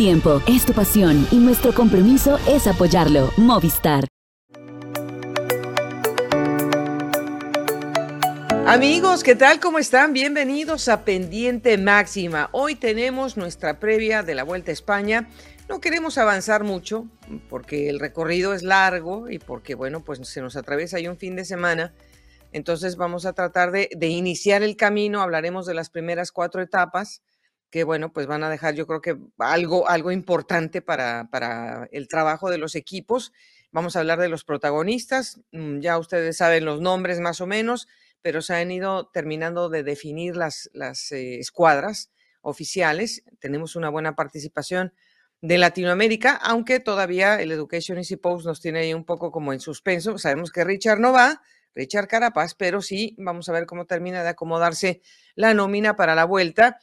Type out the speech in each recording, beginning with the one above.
tiempo, es tu pasión y nuestro compromiso es apoyarlo. Movistar. Amigos, ¿qué tal? ¿Cómo están? Bienvenidos a Pendiente Máxima. Hoy tenemos nuestra previa de la Vuelta a España. No queremos avanzar mucho porque el recorrido es largo y porque, bueno, pues se nos atraviesa ahí un fin de semana. Entonces vamos a tratar de, de iniciar el camino. Hablaremos de las primeras cuatro etapas que, bueno, pues van a dejar yo creo que algo, algo importante para, para el trabajo de los equipos. Vamos a hablar de los protagonistas. Mm, ya ustedes saben los nombres más o menos pero se han ido terminando de definir las, las eh, escuadras oficiales. Tenemos una buena participación de Latinoamérica, aunque todavía el Education Easy Post nos tiene ahí un poco como en suspenso. Sabemos que Richard no va, Richard Carapaz, pero sí, vamos a ver cómo termina de acomodarse la nómina para la vuelta.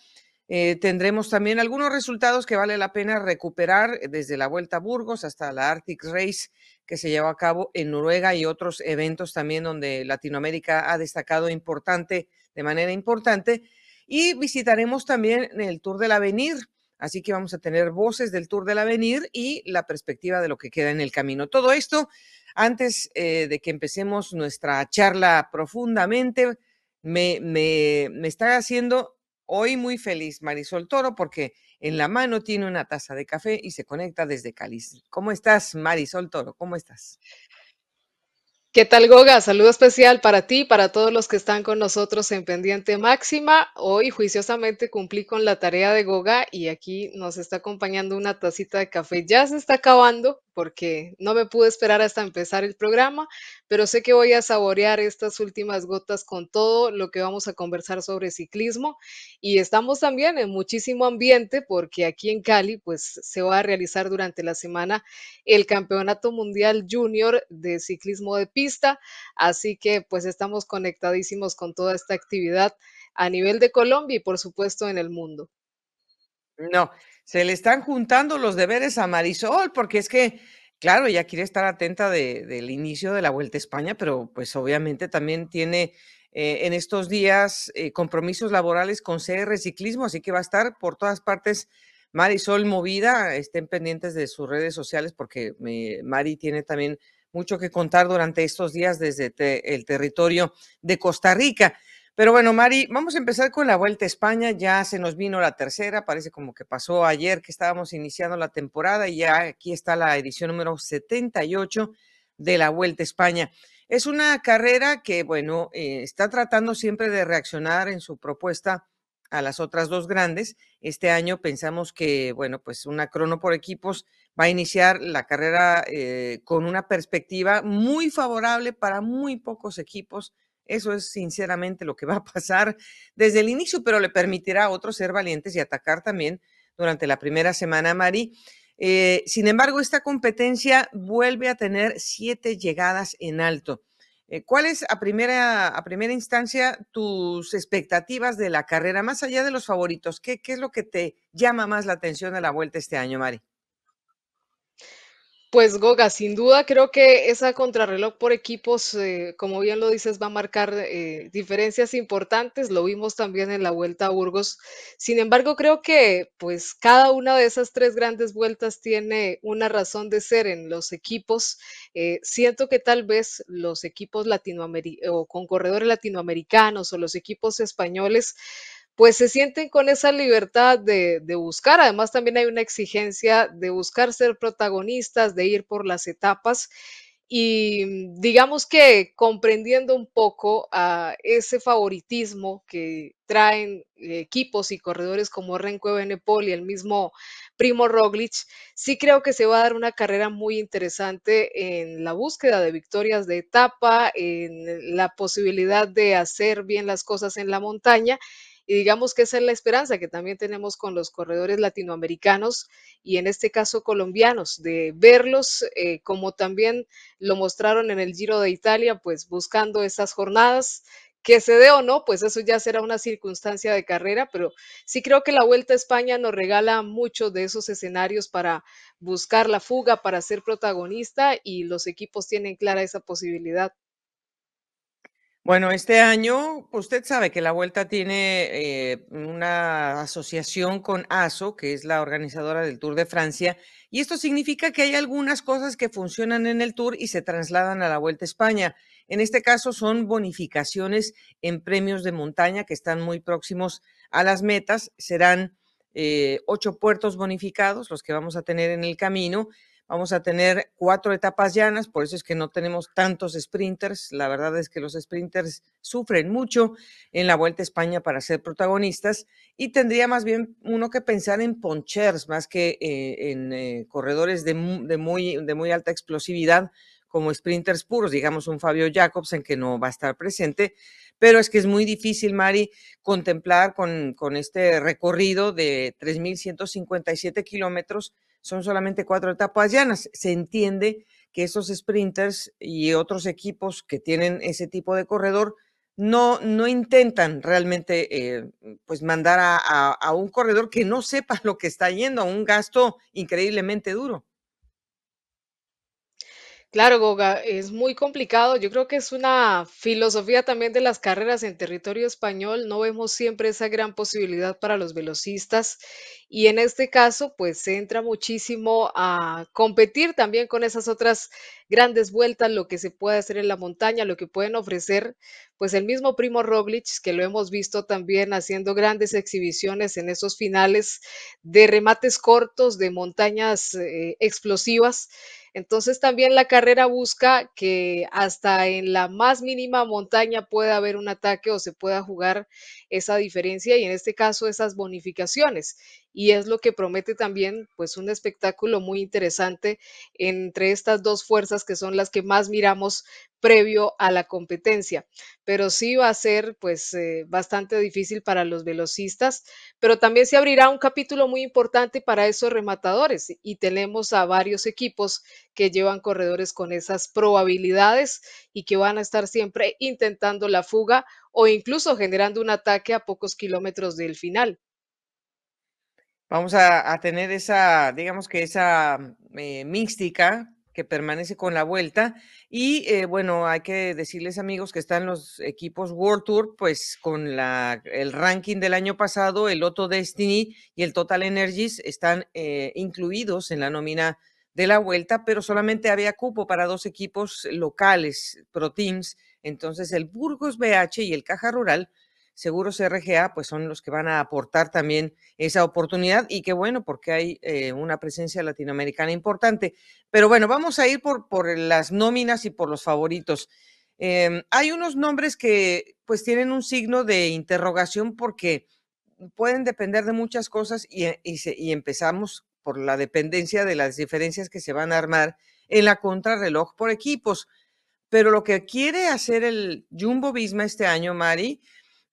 Eh, tendremos también algunos resultados que vale la pena recuperar desde la Vuelta a Burgos hasta la Arctic Race que se llevó a cabo en Noruega y otros eventos también donde Latinoamérica ha destacado importante, de manera importante. Y visitaremos también el Tour del Avenir, así que vamos a tener voces del Tour del Avenir y la perspectiva de lo que queda en el camino. Todo esto antes eh, de que empecemos nuestra charla profundamente, me, me, me está haciendo Hoy muy feliz Marisol Toro porque en la mano tiene una taza de café y se conecta desde Cáliz. ¿Cómo estás, Marisol Toro? ¿Cómo estás? ¿Qué tal, Goga? Saludo especial para ti, para todos los que están con nosotros en Pendiente Máxima. Hoy juiciosamente cumplí con la tarea de Goga y aquí nos está acompañando una tacita de café. Ya se está acabando porque no me pude esperar hasta empezar el programa, pero sé que voy a saborear estas últimas gotas con todo lo que vamos a conversar sobre ciclismo y estamos también en muchísimo ambiente porque aquí en Cali pues se va a realizar durante la semana el Campeonato Mundial Junior de Ciclismo de Pista así que pues estamos conectadísimos con toda esta actividad a nivel de Colombia y por supuesto en el mundo. No, se le están juntando los deberes a Marisol, porque es que, claro, ella quiere estar atenta del inicio de la Vuelta a España, pero pues obviamente también tiene eh, en estos días eh, compromisos laborales con CR Ciclismo, así que va a estar por todas partes Marisol movida, estén pendientes de sus redes sociales porque Mari tiene también mucho que contar durante estos días desde el territorio de Costa Rica. Pero bueno, Mari, vamos a empezar con la Vuelta a España. Ya se nos vino la tercera, parece como que pasó ayer que estábamos iniciando la temporada y ya aquí está la edición número 78 de la Vuelta a España. Es una carrera que, bueno, eh, está tratando siempre de reaccionar en su propuesta a las otras dos grandes. Este año pensamos que, bueno, pues una crono por equipos va a iniciar la carrera eh, con una perspectiva muy favorable para muy pocos equipos. Eso es sinceramente lo que va a pasar desde el inicio, pero le permitirá a otros ser valientes y atacar también durante la primera semana, Mari. Eh, sin embargo, esta competencia vuelve a tener siete llegadas en alto. Eh, ¿Cuáles a primera, a primera instancia tus expectativas de la carrera, más allá de los favoritos? ¿Qué, ¿Qué es lo que te llama más la atención de la vuelta este año, Mari? Pues Goga, sin duda creo que esa contrarreloj por equipos, eh, como bien lo dices, va a marcar eh, diferencias importantes. Lo vimos también en la Vuelta a Burgos. Sin embargo, creo que pues cada una de esas tres grandes vueltas tiene una razón de ser en los equipos. Eh, siento que tal vez los equipos latinoamericanos o con corredores latinoamericanos o los equipos españoles pues se sienten con esa libertad de, buscar. Además, también hay una exigencia de buscar ser protagonistas, de ir por las etapas y mm, digamos que comprendiendo un poco a ese favoritismo que traen equipos y corredores como Renko Benepol y el mismo Primo Roglic, sí creo que se va a dar una carrera muy interesante en la búsqueda de victorias de etapa, en la posibilidad de hacer bien las cosas en la montaña y digamos que esa es la esperanza que también tenemos con los corredores latinoamericanos y en este caso colombianos, de verlos eh, como también lo mostraron en el Giro de Italia, pues buscando esas jornadas. Que se dé o no, pues eso ya será una circunstancia de carrera, pero sí creo que la Vuelta a España nos regala muchos de esos escenarios para buscar la fuga, para ser protagonista y los equipos tienen clara esa posibilidad. Bueno, este año usted sabe que la Vuelta tiene eh, una asociación con ASO, que es la organizadora del Tour de Francia, y esto significa que hay algunas cosas que funcionan en el Tour y se trasladan a la Vuelta a España. En este caso son bonificaciones en premios de montaña que están muy próximos a las metas. Serán eh, ocho puertos bonificados los que vamos a tener en el camino Vamos a tener cuatro etapas llanas, por eso es que no tenemos tantos sprinters. La verdad es que los sprinters sufren mucho en la Vuelta a España para ser protagonistas y tendría más bien uno que pensar en ponchers más que eh, en eh, corredores de, muy, alta explosividad como sprinters puros, digamos un Fabio Jacobsen que no va a estar presente, pero es que es muy difícil, Mari, contemplar con, con este recorrido de 3.157 kilómetros son solamente cuatro etapas llanas. Se entiende que esos sprinters y otros equipos que tienen ese tipo de corredor no, no intentan realmente eh, pues mandar a, a un corredor que no sepa lo que está yendo, a un gasto increíblemente duro. Claro, Goga, es muy complicado. Yo creo que es una filosofía también de las carreras en territorio español. No vemos siempre esa gran posibilidad para los velocistas y en este caso, pues se entra muchísimo a competir también con esas otras grandes vueltas, lo que se puede hacer en la montaña, lo que pueden ofrecer, pues el mismo Primo Roglic, que lo hemos visto también haciendo grandes exhibiciones en esos finales de remates cortos, de montañas eh, explosivas. Entonces también la carrera busca que hasta en la más mínima montaña pueda haber un ataque o se pueda jugar esa diferencia y en este caso esas bonificaciones. Y es lo que promete también pues un espectáculo muy interesante entre estas dos fuerzas que son las que más miramos previo a la competencia. Pero sí va a ser pues eh, bastante difícil para los velocistas, pero también se abrirá un capítulo muy importante para esos rematadores y tenemos a varios equipos que llevan corredores con esas probabilidades y que van a estar siempre intentando la fuga o incluso generando un ataque a pocos kilómetros del final. Vamos a, tener esa, digamos que esa eh, mística que permanece con la vuelta. Y eh, bueno, hay que decirles amigos que están los equipos World Tour, pues con la, el ranking del año pasado, el Otto Destiny y el Total Energies están eh, incluidos en la nómina de la vuelta, pero solamente había cupo para dos equipos locales, Pro Teams. Entonces el Burgos BH y el Caja Rural Seguros RGA, pues son los que van a aportar también esa oportunidad y qué bueno, porque hay eh, una presencia latinoamericana importante. Pero bueno, vamos a ir por, por las nóminas y por los favoritos. Em, hay unos nombres que pues tienen un signo de interrogación porque pueden depender de muchas cosas y, eh, y empezamos por la dependencia de las diferencias que se van a armar en la contrarreloj por equipos. Pero lo que quiere hacer el Jumbo Visma este año, Mari,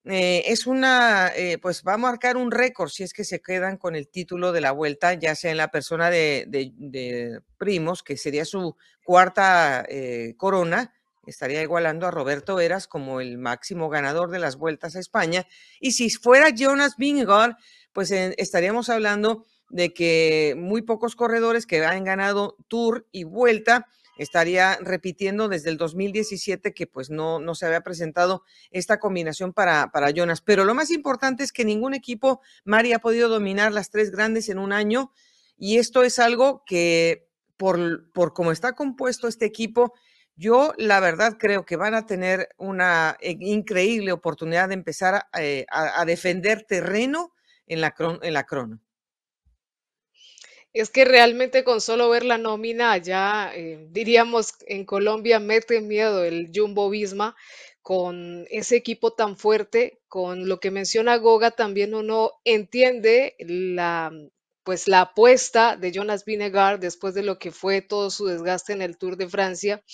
eh, es una, eh, pues va a marcar un récord si es que se quedan con el título de la vuelta, ya sea en la persona de, Primos, que sería su cuarta eh, corona, estaría igualando a Roberto Veras como el máximo ganador de las vueltas a España. Y si fuera Jonas Vingegaard, pues estaríamos hablando de que muy pocos corredores que han ganado Tour y Vuelta estaría repitiendo desde el 2017 que pues no, no se había presentado esta combinación para, para Jonas. Pero lo más importante es que ningún equipo, Mari, ha podido dominar las tres grandes en un año y esto es algo que por, por cómo está compuesto este equipo, yo la verdad creo que van a tener una eh, increíble oportunidad de empezar a, eh, defender terreno en la, en la crono. Es que realmente con solo ver la nómina allá, eh, diríamos en Colombia, mete miedo el Jumbo Visma con ese equipo tan fuerte, con lo que menciona Goga, también uno entiende la, pues la apuesta de Jonas Vinegar después de lo que fue todo su desgaste en el Tour de Francia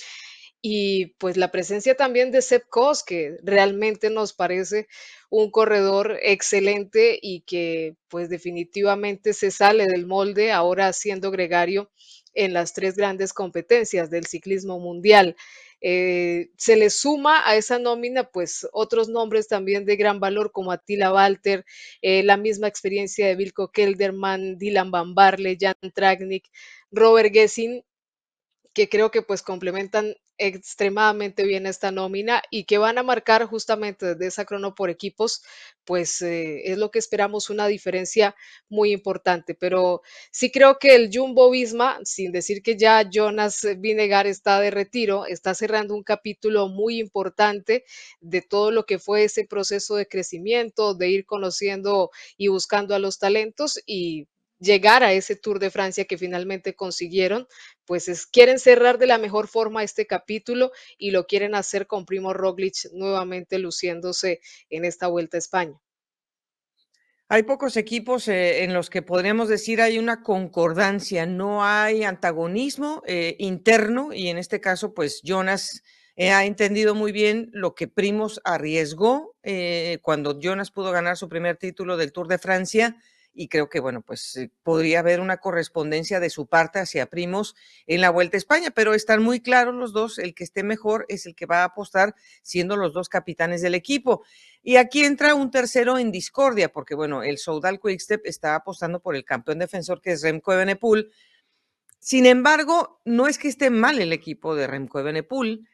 y pues la presencia también de Sepp Kuss, que realmente nos parece un corredor excelente y que pues definitivamente se sale del molde ahora siendo gregario en las tres grandes competencias del ciclismo mundial. Eh, se le suma a esa nómina pues otros nombres también de gran valor como Attila Walter, eh, la misma experiencia de Vilko Kelderman, Dylan Van Barle, Jan Tragnik, Robert Gessin que creo que pues complementan extremadamente bien esta nómina y que van a marcar justamente desde esa crono por equipos, pues eh, es lo que esperamos, una diferencia muy importante. Pero sí creo que el Jumbo Visma, sin decir que ya Jonas Vinegar está de retiro, está cerrando un capítulo muy importante de todo lo que fue ese proceso de crecimiento, de ir conociendo y buscando a los talentos y llegar a ese Tour de Francia que finalmente consiguieron, pues es, quieren cerrar de la mejor forma este capítulo y lo quieren hacer con Primo Roglic nuevamente luciéndose en esta Vuelta a España. Hay pocos equipos eh, en los que podríamos decir hay una concordancia, no hay antagonismo eh, interno y en este caso, pues Jonas eh, ha entendido muy bien lo que Primos arriesgó cuando Jonas pudo ganar su primer título del Tour de Francia y creo que, bueno, pues eh, podría haber una correspondencia de su parte hacia Primos en la Vuelta a España, pero están muy claros los dos, el que esté mejor es el que va a apostar siendo los dos capitanes del equipo. Y aquí entra un tercero en discordia, porque, bueno, el Soudal Quickstep está apostando por el campeón defensor que es Remco Evenepoel. Sin embargo, no es que esté mal el equipo de Remco Evenepoel,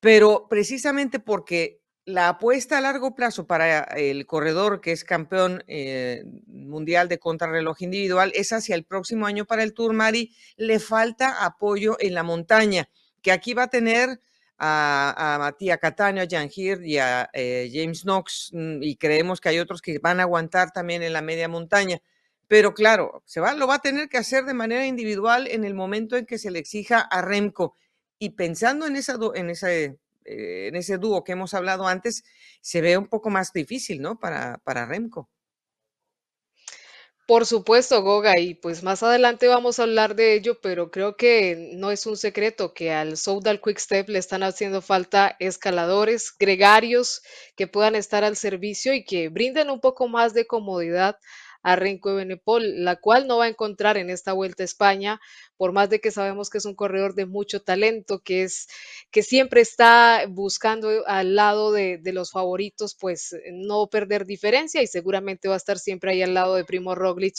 pero precisamente porque la apuesta a largo plazo para el corredor que es campeón eh, mundial de contrarreloj individual es hacia el próximo año para el Tour Mari. Le falta apoyo en la montaña, que aquí va a tener a, Matías Catania, a Jan y a eh, James Knox, mm, y creemos que hay otros que van a aguantar también en la media montaña. Pero claro, se va, lo va a tener que hacer de manera individual en el momento en que se le exija a Remco. Y pensando en esa, en ese en ese dúo que hemos hablado antes, se ve un poco más difícil, ¿no? Para, para Remco. Por supuesto, Goga, y pues más adelante vamos a hablar de ello, pero creo que no es un secreto que al Soudal Quick Step le están haciendo falta escaladores, gregarios que puedan estar al servicio y que brinden un poco más de comodidad a Renko Benepol, la cual no va a encontrar en esta Vuelta a España, por más de que sabemos que es un corredor de mucho talento, que es que siempre está buscando al lado de, de los favoritos, pues no perder diferencia y seguramente va a estar siempre ahí al lado de Primo Roglic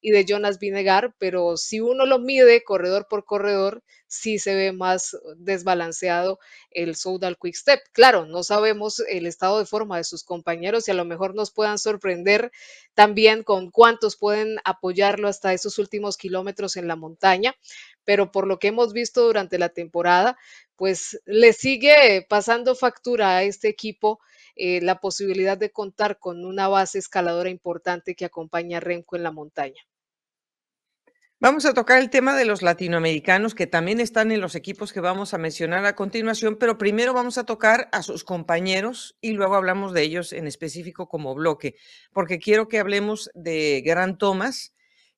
y de Jonas Vinegar, pero si uno lo mide corredor por corredor, sí se ve más desbalanceado el Soudal Quick Step. Claro, no sabemos el estado de forma de sus compañeros y a lo mejor nos puedan sorprender también con cuántos pueden apoyarlo hasta esos últimos kilómetros en la montaña, pero por lo que hemos visto durante la temporada, pues le sigue pasando factura a este equipo eh, la posibilidad de contar con una base escaladora importante que acompaña a Renko en la montaña. Vamos a tocar el tema de los latinoamericanos que también están en los equipos que vamos a mencionar a continuación, pero primero vamos a tocar a sus compañeros y luego hablamos de ellos en específico como bloque, porque quiero que hablemos de Gran Thomas,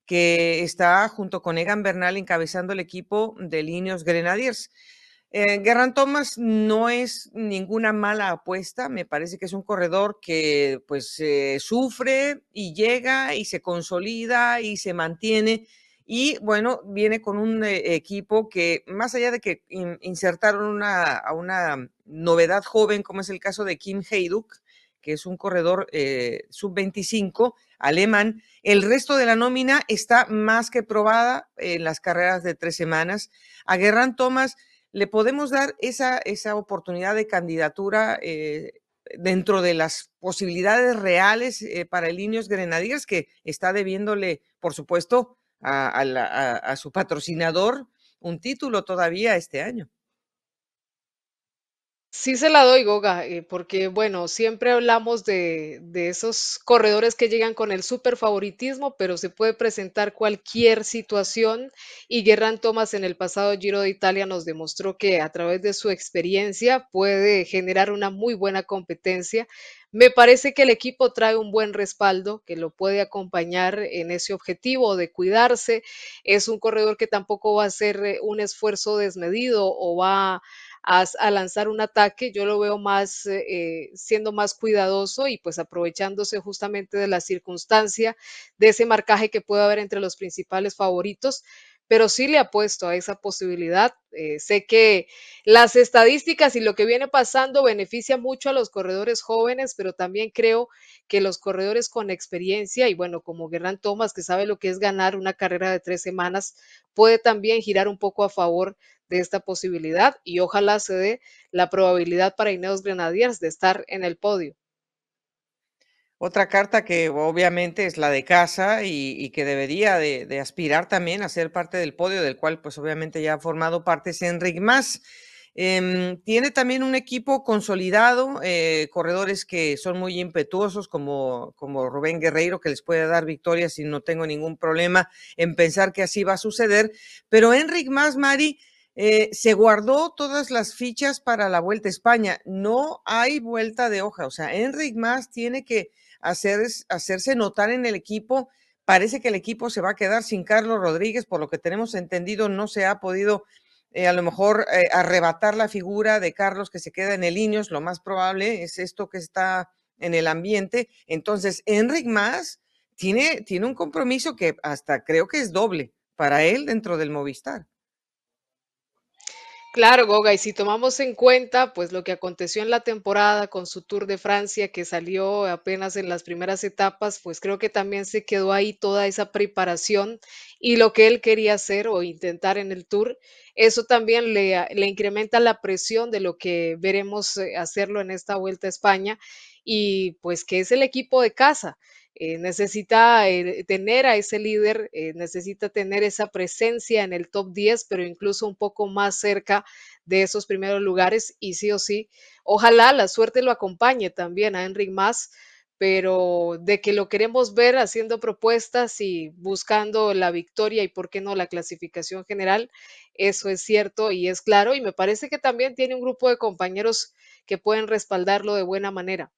que está junto con Egan Bernal encabezando el equipo de Líneos Grenadiers. Eh, Thomas no es ninguna mala apuesta, me parece que es un corredor que pues sufre y llega y se consolida y se mantiene y bueno, viene con un eh, equipo que más allá de que insertaron una, a una novedad joven, como es el caso de Kim Heyduk, que es un corredor eh, sub-25 alemán, el resto de la nómina está más que probada en las carreras de tres semanas. A Guerrán Thomas le podemos dar esa, esa oportunidad de candidatura eh, dentro de las posibilidades reales para el Ineos Grenadiers, que está debiéndole, por supuesto, a, su patrocinador un título todavía este año. Sí se la doy, Goga, eh, porque bueno, siempre hablamos de, esos corredores que llegan con el super favoritismo, pero se puede presentar cualquier situación y Guerran Thomas en el pasado Giro de Italia nos demostró que a través de su experiencia puede generar una muy buena competencia. Me parece que el equipo trae un buen respaldo que lo puede acompañar en ese objetivo de cuidarse. Es un corredor que tampoco va a hacer eh, un esfuerzo desmedido o va a, lanzar un ataque, yo lo veo más eh, siendo más cuidadoso y pues aprovechándose justamente de la circunstancia, de ese marcaje que puede haber entre los principales favoritos, pero sí le apuesto a esa posibilidad. Eh, sé que las estadísticas y lo que viene pasando beneficia mucho a los corredores jóvenes, pero también creo que los corredores con experiencia y bueno, como Guerrán Thomas, que sabe lo que es ganar una carrera de tres semanas, puede también girar un poco a favor de esta posibilidad y ojalá se dé la probabilidad para Ineos Grenadiers de estar en el podio. Otra carta que obviamente es la de casa y, que debería de, aspirar también a ser parte del podio, del cual pues obviamente ya ha formado parte es Enric Mas. Em, tiene también un equipo consolidado, eh, corredores que son muy impetuosos como, como Rubén Guerreiro, que les puede dar victorias y no tengo ningún problema en pensar que así va a suceder. Pero Enric Mas, Mari, eh, se guardó todas las fichas para la Vuelta a España. No hay vuelta de hoja. O sea, Enric Mas tiene que hacer, hacerse notar en el equipo. Parece que el equipo se va a quedar sin Carlos Rodríguez, por lo que tenemos entendido, no se ha podido eh, a lo mejor eh, arrebatar la figura de Carlos que se queda en el Ineos, lo más probable es esto que está en el ambiente. Entonces, Enric Más tiene, tiene un compromiso que hasta creo que es doble para él dentro del Movistar. Claro, Goga, y si tomamos en cuenta pues lo que aconteció en la temporada con su Tour de Francia que salió apenas en las primeras etapas, pues creo que también se quedó ahí toda esa preparación y lo que él quería hacer o intentar en el Tour, eso también le, le incrementa la presión de lo que veremos eh, hacerlo en esta Vuelta a España y pues que es el equipo de casa. Eh, necesita eh, tener a ese líder, eh, necesita tener esa presencia en el top 10, pero incluso un poco más cerca de esos primeros lugares y sí o sí, ojalá la suerte lo acompañe también a Enric Más, pero de que lo queremos ver haciendo propuestas y buscando la victoria y por qué no la clasificación general, eso es cierto y es claro y me parece que también tiene un grupo de compañeros que pueden respaldarlo de buena manera.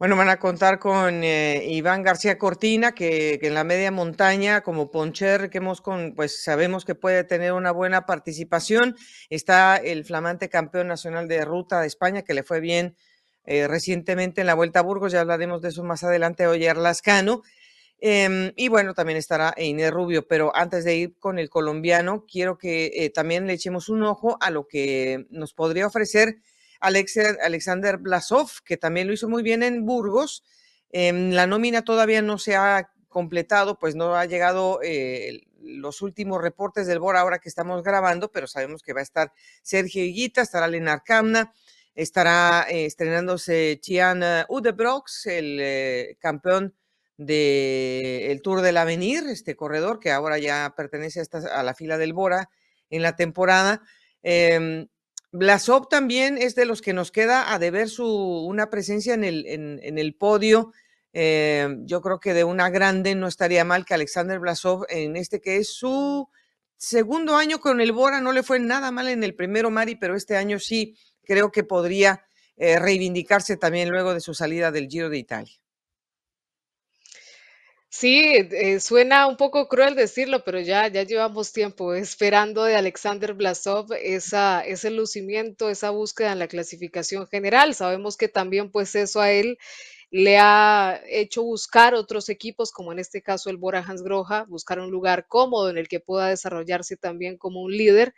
Bueno, van a contar con eh, Iván García Cortina, que, en la media montaña, como Poncher, que hemos con, pues sabemos que puede tener una buena participación. Está el flamante campeón nacional de ruta de España, que le fue bien eh, recientemente en la Vuelta a Burgos, ya hablaremos de eso más adelante, Oyer Lascano. Em, y bueno, también estará Inés Rubio, pero antes de ir con el colombiano, quiero que eh, también le echemos un ojo a lo que nos podría ofrecer Alexander Blasov, que también lo hizo muy bien en Burgos. Em, la nómina todavía no se ha completado, pues no ha llegado eh, los últimos reportes del BOR ahora que estamos grabando, pero sabemos que va a estar Sergio Higuita, estará Lenar Kamna, estará eh, estrenándose Chian eh, Udebrox, el campeón del Tour del Avenir, este corredor que ahora ya pertenece a, a la fila del Bora en la temporada. Em, Blasov también es de los que nos queda a deber su, una presencia en el, en, el podio. Eh, yo creo que de una grande no estaría mal que Alexander Blasov, en este que es su segundo año con el Bora, no le fue nada mal en el primero, Mari, pero este año sí creo que podría eh, reivindicarse también luego de su salida del Giro de Italia. Sí, eh, suena un poco cruel decirlo, pero ya, ya llevamos tiempo esperando de Alexander Blasov esa, ese lucimiento, esa búsqueda en la clasificación general. Sabemos que también pues eso a él le ha hecho buscar otros equipos, como en este caso el Bora Hansgrohe, buscar un lugar cómodo en el que pueda desarrollarse también como un líder.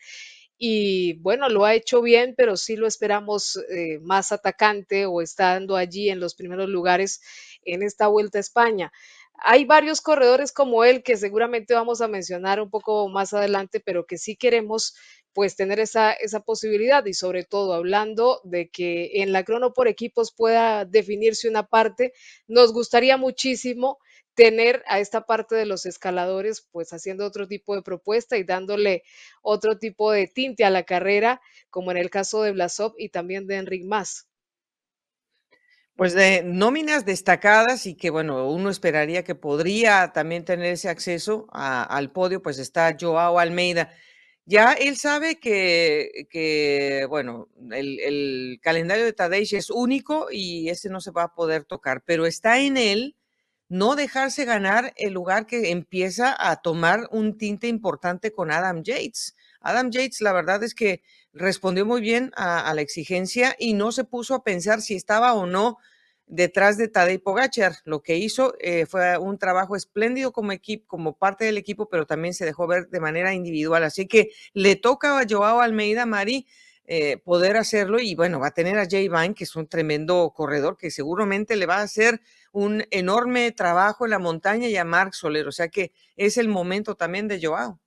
Y bueno, lo ha hecho bien, pero sí lo esperamos eh, más atacante o estando allí en los primeros lugares en esta vuelta a España. Hay varios corredores como él que seguramente vamos a mencionar un poco más adelante, pero que sí queremos pues tener esa, esa posibilidad y sobre todo hablando de que en la crono por equipos pueda definirse una parte, nos gustaría muchísimo tener a esta parte de los escaladores pues haciendo otro tipo de propuesta y dándole otro tipo de tinte a la carrera, como en el caso de Blasov y también de Enric Mas. Pues de nóminas destacadas y que bueno, uno esperaría que podría también tener ese acceso al podio, pues está Joao Almeida. Ya él sabe que, bueno, el, calendario de Tadej es único y ese no se va a poder tocar, pero está en él no dejarse ganar el lugar que empieza a tomar un tinte importante con Adam Yates. Adam Yates, la verdad es que respondió muy bien a, la exigencia y no se puso a pensar si estaba o no detrás de Tadej Pogachar. Lo que hizo eh, fue un trabajo espléndido como equipo, como parte del equipo, pero también se dejó ver de manera individual. Así que le toca a Joao Almeida, Mari, eh, poder hacerlo y bueno, va a tener a Jay Vine, que es un tremendo corredor, que seguramente le va a hacer un enorme trabajo en la montaña y a Mark Soler. O sea que es el momento también de Joao.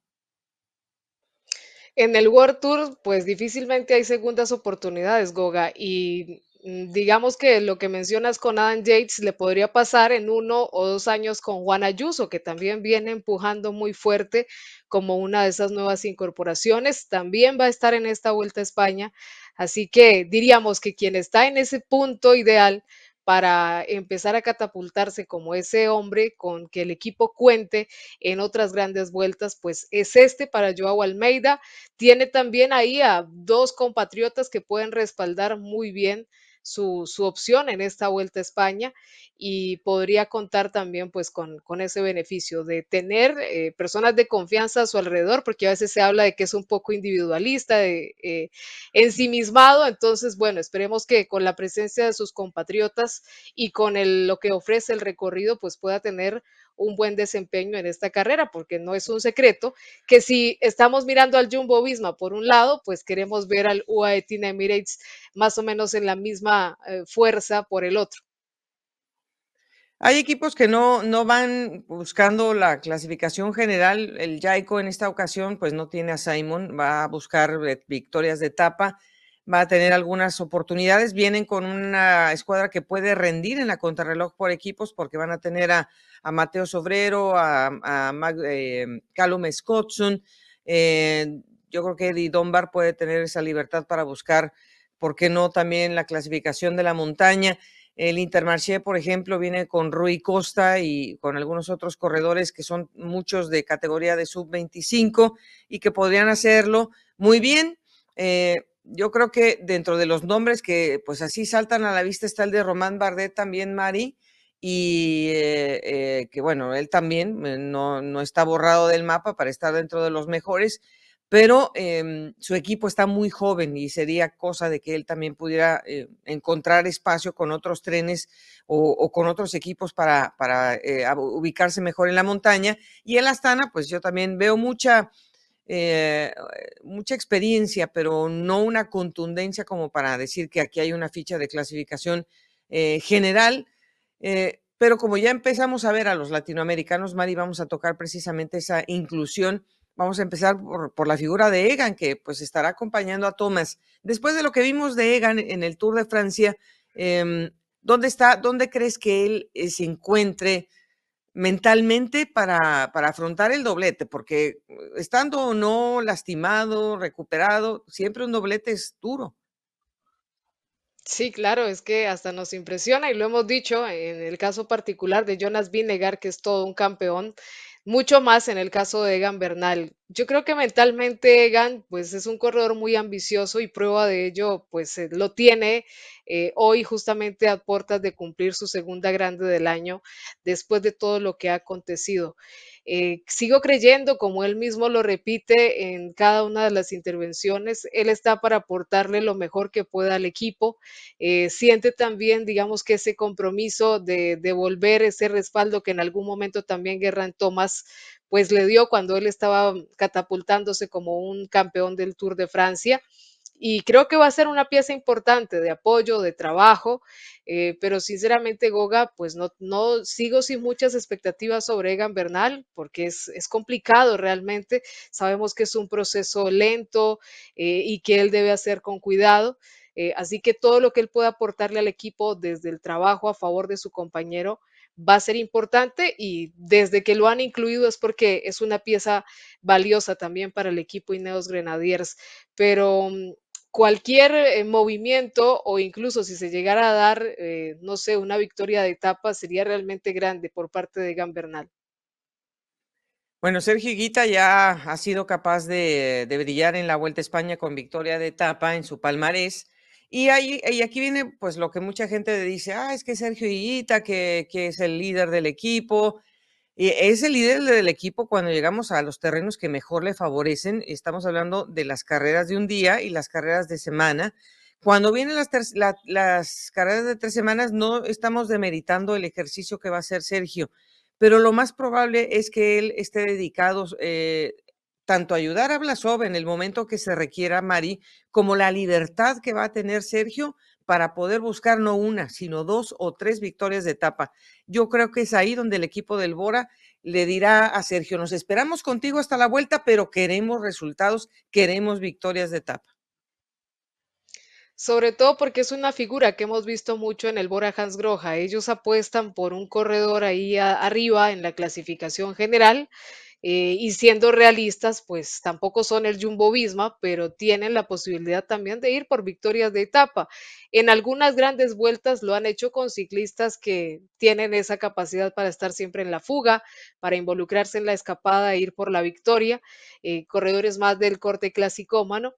En el World Tour, pues difícilmente hay segundas oportunidades, Goga, y digamos que lo que mencionas con Adam Yates le podría pasar en uno o dos años con Juan Ayuso, que también viene empujando muy fuerte como una de esas nuevas incorporaciones. También va a estar en esta Vuelta a España. Así que diríamos que quien está en ese punto ideal para empezar a catapultarse como ese hombre con que el equipo cuente en otras grandes vueltas, pues es este para Joao Almeida. Tiene también ahí a dos compatriotas que pueden respaldar muy bien su, su, opción en esta vuelta a España y podría contar también pues con, con ese beneficio de tener eh, personas de confianza a su alrededor, porque a veces se habla de que es un poco individualista, eh, ensimismado, entonces bueno, esperemos que con la presencia de sus compatriotas y con el, lo que ofrece el recorrido pues pueda tener un buen desempeño en esta carrera, porque no es un secreto que si estamos mirando al Jumbo Visma por un lado, pues queremos ver al UAE Emirates más o menos en la misma eh, fuerza por el otro. Hay equipos que no, no van buscando la clasificación general. El Jaico en esta ocasión, pues no tiene a Simon, va a buscar eh, victorias de etapa, va a tener algunas oportunidades. Vienen con una escuadra que puede rendir en la contrarreloj por equipos, porque van a tener a, a Mateo Sobrero, a, a Mag, eh. Eh, yo creo que Eddie Dunbar puede tener esa libertad para buscar, ¿por qué no? También la clasificación de la montaña. El Intermarché, por ejemplo, viene con Rui Costa y con algunos otros corredores que son muchos de categoría de sub-25 y que podrían hacerlo muy bien. Eh, yo creo que dentro de los nombres que pues así saltan a la vista está el de Román Bardet también, Mari, y eh, eh, que bueno, él también eh, no, no está borrado del mapa para estar dentro de los mejores pero eh, su equipo está muy joven y sería cosa de que él también pudiera eh, encontrar espacio con otros trenes o, o con otros equipos para, para ubicarse mejor en la montaña. Y el Astana, pues yo también veo mucha, eh, mucha experiencia, pero no una contundencia como para decir que aquí hay una ficha de clasificación eh, general. pero como ya empezamos a ver a los latinoamericanos, Mari, vamos a tocar precisamente esa inclusión Vamos a empezar por, por, la figura de Egan, que pues estará acompañando a Thomas. Después de lo que vimos de Egan en el Tour de Francia, eh, ¿dónde está, dónde crees que él eh, se encuentre mentalmente para, para afrontar el doblete? Porque eh, estando o no lastimado, recuperado, siempre un doblete es duro. Sí, claro, es que hasta nos impresiona y lo hemos dicho en el caso particular de Jonas Vinegar, que es todo un campeón, mucho más en el caso de Egan Bernal. Yo creo que mentalmente Egan, pues es un corredor muy ambicioso y prueba de ello, pues eh, lo tiene eh, hoy justamente a puertas de cumplir su segunda grande del año después de todo lo que ha acontecido. Eh, sigo creyendo, como él mismo lo repite en cada una de las intervenciones, él está para aportarle lo mejor que pueda al equipo. Eh, siente también, digamos, que ese compromiso de devolver ese respaldo que en algún momento también Guerran Thomas pues le dio cuando él estaba catapultándose como un campeón del Tour de Francia y creo que va a ser una pieza importante de apoyo, de trabajo, eh, pero sinceramente Goga, pues no, no sigo sin muchas expectativas sobre Egan Bernal, porque es, es complicado realmente, sabemos que es un proceso lento eh, y que él debe hacer con cuidado, eh, así que todo lo que él pueda aportarle al equipo desde el trabajo a favor de su compañero, va a ser importante y desde que lo han incluido es porque es una pieza valiosa también para el equipo Ineos Grenadiers. Pero mm, cualquier eh, movimiento o incluso si se llegara a dar, eh, no sé, una victoria de etapa sería realmente grande por parte de Gambernal. Bueno, Sergio Higuita ya ha sido capaz de, brillar en la Vuelta a España con victoria de etapa en su palmarés. Y, ahí, y aquí viene pues lo que mucha gente dice, ah, es que Sergio Higuita, que, que es el líder del equipo, es el líder del equipo cuando llegamos a los terrenos que mejor le favorecen. Estamos hablando de las carreras de un día y las carreras de semana. Cuando vienen las, la, las carreras de tres semanas, no estamos demeritando el ejercicio que va a hacer Sergio, pero lo más probable es que él esté dedicado eh, tanto a ayudar a Blasov en el momento que se requiera, Mari, como la libertad que va a tener Sergio para poder buscar no una, sino dos o tres victorias de etapa. Yo creo que es ahí donde el equipo del Bora le dirá a Sergio, nos esperamos contigo hasta la vuelta, pero queremos resultados, queremos victorias de etapa. Sobre todo porque es una figura que hemos visto mucho en el Bora Hansgrohe. Ellos apuestan por un corredor ahí arriba en la clasificación general eh, y siendo realistas, pues tampoco son el Jumbo Visma, pero tienen la posibilidad también de ir por victorias de etapa. En algunas grandes vueltas lo han hecho con ciclistas que tienen esa capacidad para estar siempre en la fuga, para involucrarse en la escapada e ir por la victoria, eh, corredores más del corte clasicómano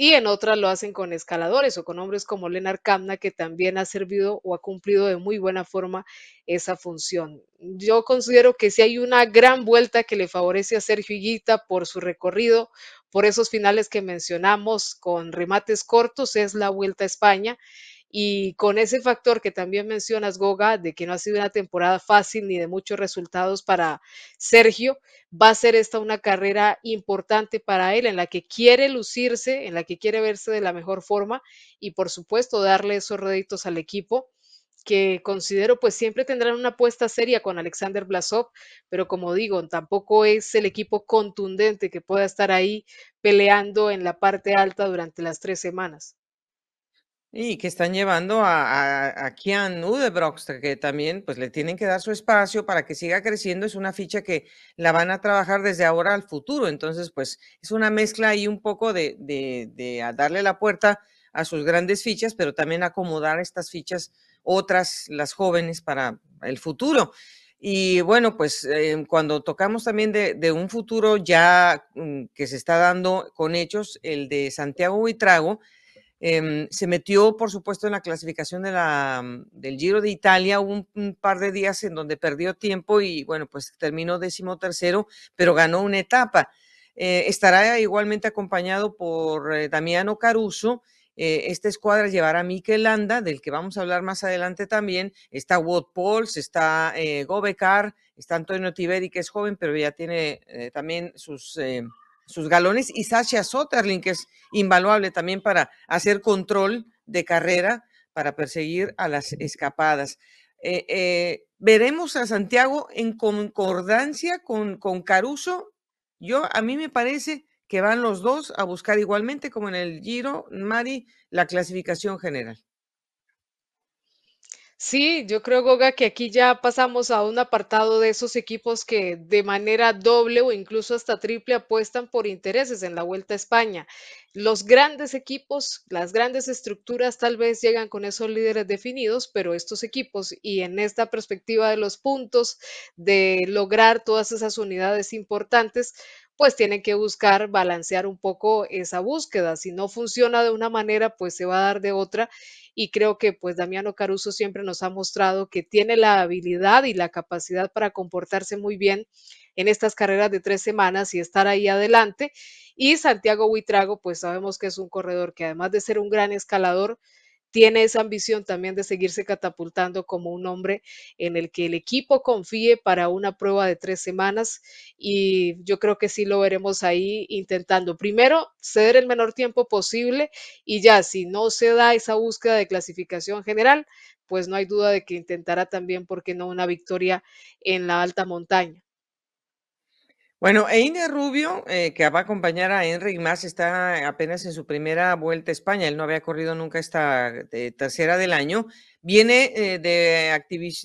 y en otras lo hacen con escaladores o con hombres como Leonard Kamna, que también ha servido o ha cumplido de muy buena forma esa función. Yo considero que si hay una gran vuelta que le favorece a Sergio Higuita por su recorrido, por esos finales que mencionamos con remates cortos, es la Vuelta a España. Y con ese factor que también mencionas, Goga, de que no ha sido una temporada fácil ni de muchos resultados para Sergio, va a ser esta una carrera importante para él en la que quiere lucirse, en la que quiere verse de la mejor forma y por supuesto darle esos réditos al equipo que considero pues siempre tendrán una apuesta seria con Alexander Blasov, pero como digo, tampoco es el equipo contundente que pueda estar ahí peleando en la parte alta durante las tres semanas. Y que están llevando a, a, Kian Udebrox, que también pues le tienen que dar su espacio para que siga creciendo. Es una ficha que la van a trabajar desde ahora al futuro. Entonces, pues es una mezcla ahí un poco de, de, darle la puerta a sus grandes fichas, pero también acomodar estas fichas, otras, las jóvenes, para el futuro. Y bueno, pues eh, cuando tocamos también de, de, un futuro ya mm, que se está dando con hechos, el de Santiago Buitrago, Em, se metió, por supuesto, en la clasificación de la, mm, del Giro de Italia. Hubo un, par de días en donde perdió tiempo y, bueno, pues terminó décimo tercero, pero ganó una etapa. Eh, estará igualmente acompañado por eh, Damiano Caruso. Eh, esta escuadra llevará a Mikel Landa, del que vamos a hablar más adelante también. Está Wout Pauls, está Gobecar, está Antonio Tiberi, que es joven, pero ya tiene también sus sus galones, y Sasha Sotterling, que es invaluable también para hacer control de carrera, para perseguir a las escapadas. Eh, eh, veremos a Santiago en concordancia con, con Caruso. Yo, a mí me parece que van los dos a buscar igualmente, como en el Giro, Mari, la clasificación general. Sí, yo creo, Goga, que aquí ya pasamos a un apartado de esos equipos que de manera doble o incluso hasta triple apuestan por intereses en la Vuelta a España. Los grandes equipos, las grandes estructuras tal vez llegan con esos líderes definidos, pero estos equipos y en esta perspectiva de los puntos, de lograr todas esas unidades importantes, pues tienen que buscar balancear un poco esa búsqueda. Si no funciona de una manera, pues se va a dar de otra. Y creo que pues Damiano Caruso siempre nos ha mostrado que tiene la habilidad y la capacidad para comportarse muy bien en estas carreras de tres semanas y estar ahí adelante. Y Santiago Huitrago, pues sabemos que es un corredor que además de ser un gran escalador, tiene esa ambición también de seguirse catapultando como un hombre en el que el equipo confíe para una prueba de tres semanas y yo creo que sí lo veremos ahí intentando primero ceder el menor tiempo posible y ya si no se da esa búsqueda de clasificación general, pues no hay duda de que intentará también, porque no?, una victoria en la alta montaña. Bueno, Einer Rubio, eh, que va a acompañar a Enric Mas, está apenas en su primera vuelta a España. Él no había corrido nunca esta eh, tercera del año. Viene eh, de,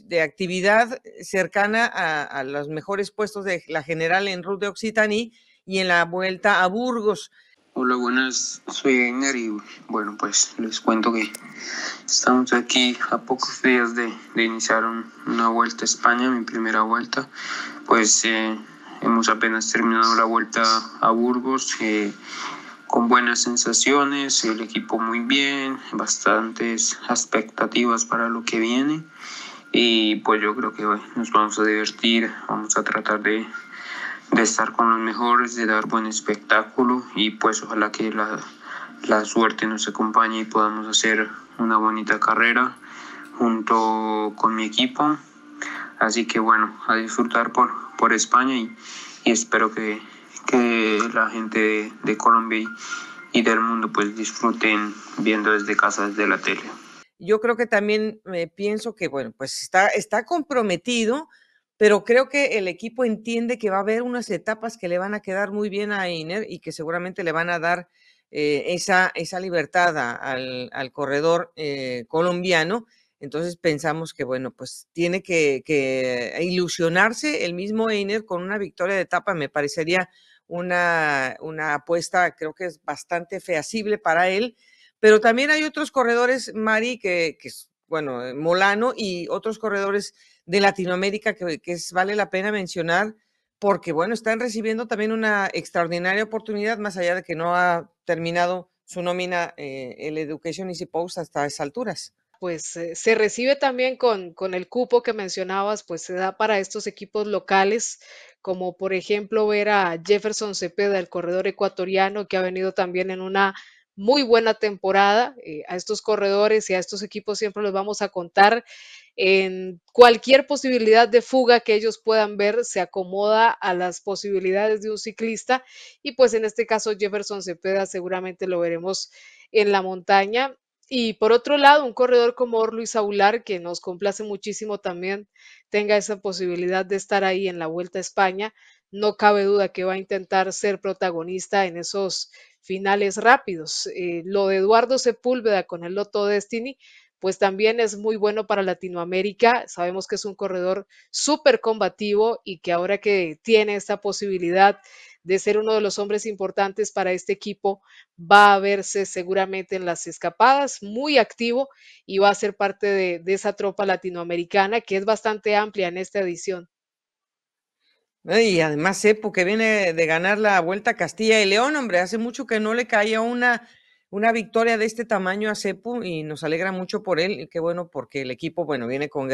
de, actividad cercana a, los mejores puestos de la general en Ruta de Occitanie y en la vuelta a Burgos. Hola, buenas, soy Einer y bueno, pues les cuento que estamos aquí a pocos días de, de iniciar una vuelta a España, mi primera vuelta. Pues Hemos apenas terminado la vuelta a Burgos eh, con buenas sensaciones, el equipo muy bien, bastantes expectativas para lo que viene. Y pues yo creo que nos vamos a divertir, vamos a tratar de, estar con los mejores, de dar buen espectáculo y pues ojalá que la suerte nos acompañe y podamos hacer una bonita carrera junto con mi equipo. Así que bueno, a disfrutar por, por España y, espero que, la gente de, Colombia y, del mundo pues disfruten viendo desde casa, desde la tele. Yo creo que también me pienso que, bueno, pues está, está comprometido pero creo que el equipo entiende que va a haber unas etapas que le van a quedar muy bien a Einer y que seguramente le van a dar eh, esa, esa libertad al, al, corredor eh, colombiano. Entonces pensamos que, bueno, pues tiene que, que, ilusionarse el mismo Einer con una victoria de etapa, me parecería una, una apuesta, creo que es bastante feasible para él, pero también hay otros corredores, Mari, que, que bueno, eh, Molano y otros corredores de Latinoamérica que, es, vale la pena mencionar porque, bueno, están recibiendo también una extraordinaria oportunidad, más allá de que no ha terminado su nómina eh, el Education Easy Post hasta esas alturas. Pues eh, se recibe también con, con el cupo que mencionabas, pues se da para estos equipos locales, como por ejemplo ver a Jefferson Cepeda, el corredor ecuatoriano, que ha venido también en una muy buena temporada. Eh, a estos corredores y a estos equipos siempre los vamos a contar en cualquier posibilidad de fuga que ellos puedan ver se acomoda a las posibilidades de un ciclista y pues en este caso Jefferson Cepeda seguramente lo veremos en la montaña. Y por otro lado, un corredor como Luis Aular, que nos complace muchísimo también, tenga esa posibilidad de estar ahí en la Vuelta a España, no cabe duda que va a intentar ser protagonista en esos finales rápidos. Eh, lo de Eduardo Sepúlveda con el Loto Destiny, pues también es muy bueno para Latinoamérica. Sabemos que es un corredor súper combativo y que ahora que tiene esta posibilidad de ser uno de los hombres importantes para este equipo, va a verse seguramente en las escapadas, muy activo y va a ser parte de, esa tropa latinoamericana que es bastante amplia en esta edición. Y además Cepo, que viene de ganar la Vuelta a Castilla y León, hombre, hace mucho que no le caía una una victoria de este tamaño a Cepu y nos alegra mucho por él. Y qué bueno, porque el equipo, bueno, viene con,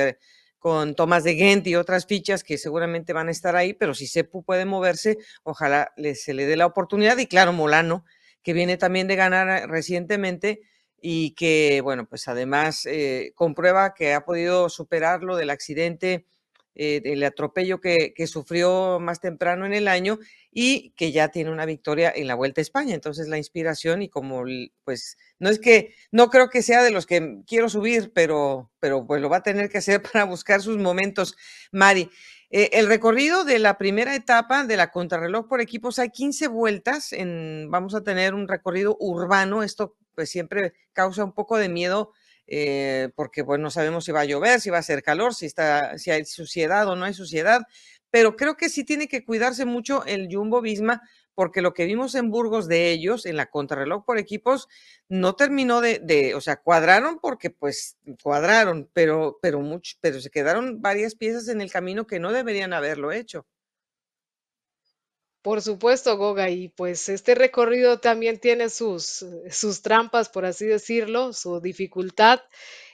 con Tomás de Gent y otras fichas que seguramente van a estar ahí, pero si Cepu puede moverse, ojalá se le dé la oportunidad. Y claro, Molano, que viene también de ganar eh, recientemente y que, bueno, pues además eh, comprueba que ha podido superar lo del accidente eh, el atropello que, que, sufrió más temprano en el año y que ya tiene una victoria en la Vuelta a España. Entonces la inspiración y como pues no es que no creo que sea de los que quiero subir, pero pero pues lo va a tener que hacer para buscar sus momentos, Mari. Eh, el recorrido de la primera etapa de la contrarreloj por equipos hay 15 vueltas. En, vamos a tener un recorrido urbano. Esto pues siempre causa un poco de miedo eh, porque bueno, no sabemos si va a llover, si va a hacer calor, si, está, si hay suciedad o no hay suciedad, pero creo que sí tiene que cuidarse mucho el Jumbo Visma, porque lo que vimos en Burgos de ellos, en la contrarreloj por equipos, no terminó de, de o sea, cuadraron porque pues cuadraron, pero, pero, mucho, pero se quedaron varias piezas en el camino que no deberían haberlo hecho. Por supuesto, Goga, y pues este recorrido también tiene sus, sus trampas, por así decirlo, su dificultad.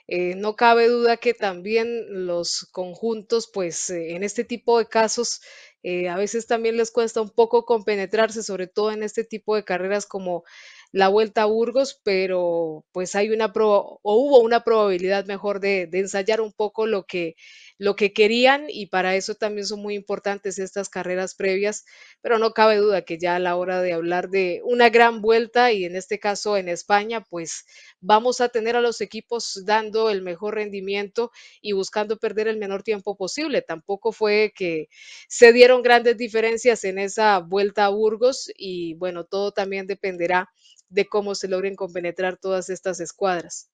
Eh, no cabe duda que también los conjuntos, pues eh, en este tipo de casos, eh, a veces también les cuesta un poco compenetrarse, sobre todo en este tipo de carreras como la Vuelta a Burgos, pero pues hay una o hubo una probabilidad mejor de, de ensayar un poco lo que lo que querían y para eso también son muy importantes estas carreras previas, pero no cabe duda que ya a la hora de hablar de una gran vuelta y en este caso en España, pues vamos a tener a los equipos dando el mejor rendimiento y buscando perder el menor tiempo posible. Tampoco fue que se dieron grandes diferencias en esa vuelta a Burgos y bueno, todo también dependerá de cómo se logren compenetrar todas estas escuadras.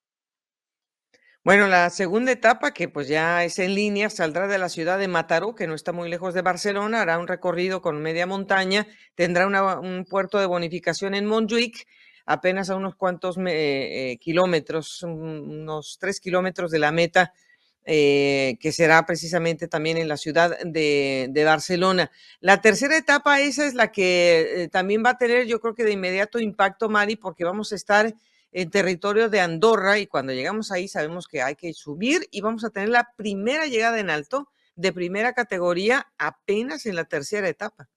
Bueno, la segunda etapa, que pues ya es en línea, saldrá de la ciudad de Mataró, que no está muy lejos de Barcelona, hará un recorrido con media montaña, tendrá un puerto de bonificación en Montjuic, apenas a unos cuantos eh, kilómetros, unos tres kilómetros de la meta, eh, que será precisamente también en la ciudad de, de, Barcelona. La tercera etapa, esa es la que eh, también va a tener, yo creo que de inmediato impacto, Mari, porque vamos a estar en territorio de Andorra y cuando llegamos ahí sabemos que hay que subir y vamos a tener la primera llegada en alto de primera categoría apenas en la tercera etapa.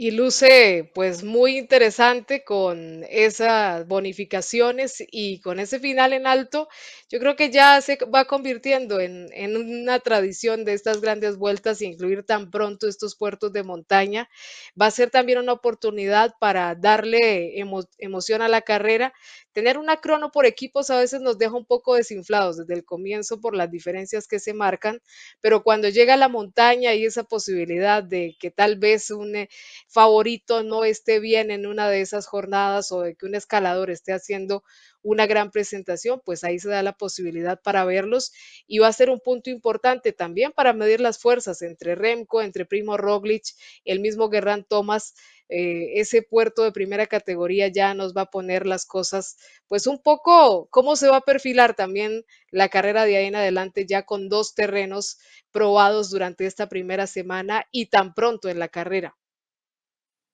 Y luce pues muy interesante con esas bonificaciones y con ese final en alto. Yo creo que ya se va convirtiendo en, en una tradición de estas grandes vueltas, incluir tan pronto estos puertos de montaña. Va a ser también una oportunidad para darle emo- emoción a la carrera. Tener una crono por equipos a veces nos deja un poco desinflados desde el comienzo por las diferencias que se marcan, pero cuando llega la montaña y esa posibilidad de que tal vez un favorito no esté bien en una de esas jornadas o de que un escalador esté haciendo una gran presentación, pues ahí se da la posibilidad para verlos y va a ser un punto importante también para medir las fuerzas entre Remco, entre Primo Roglic, el mismo Guerrán Thomas. eh, ese puerto de primera categoría ya nos va a poner las cosas, pues un poco, cómo se va a perfilar también la carrera de ahí en adelante ya con dos terrenos probados durante esta primera semana y tan pronto en la carrera.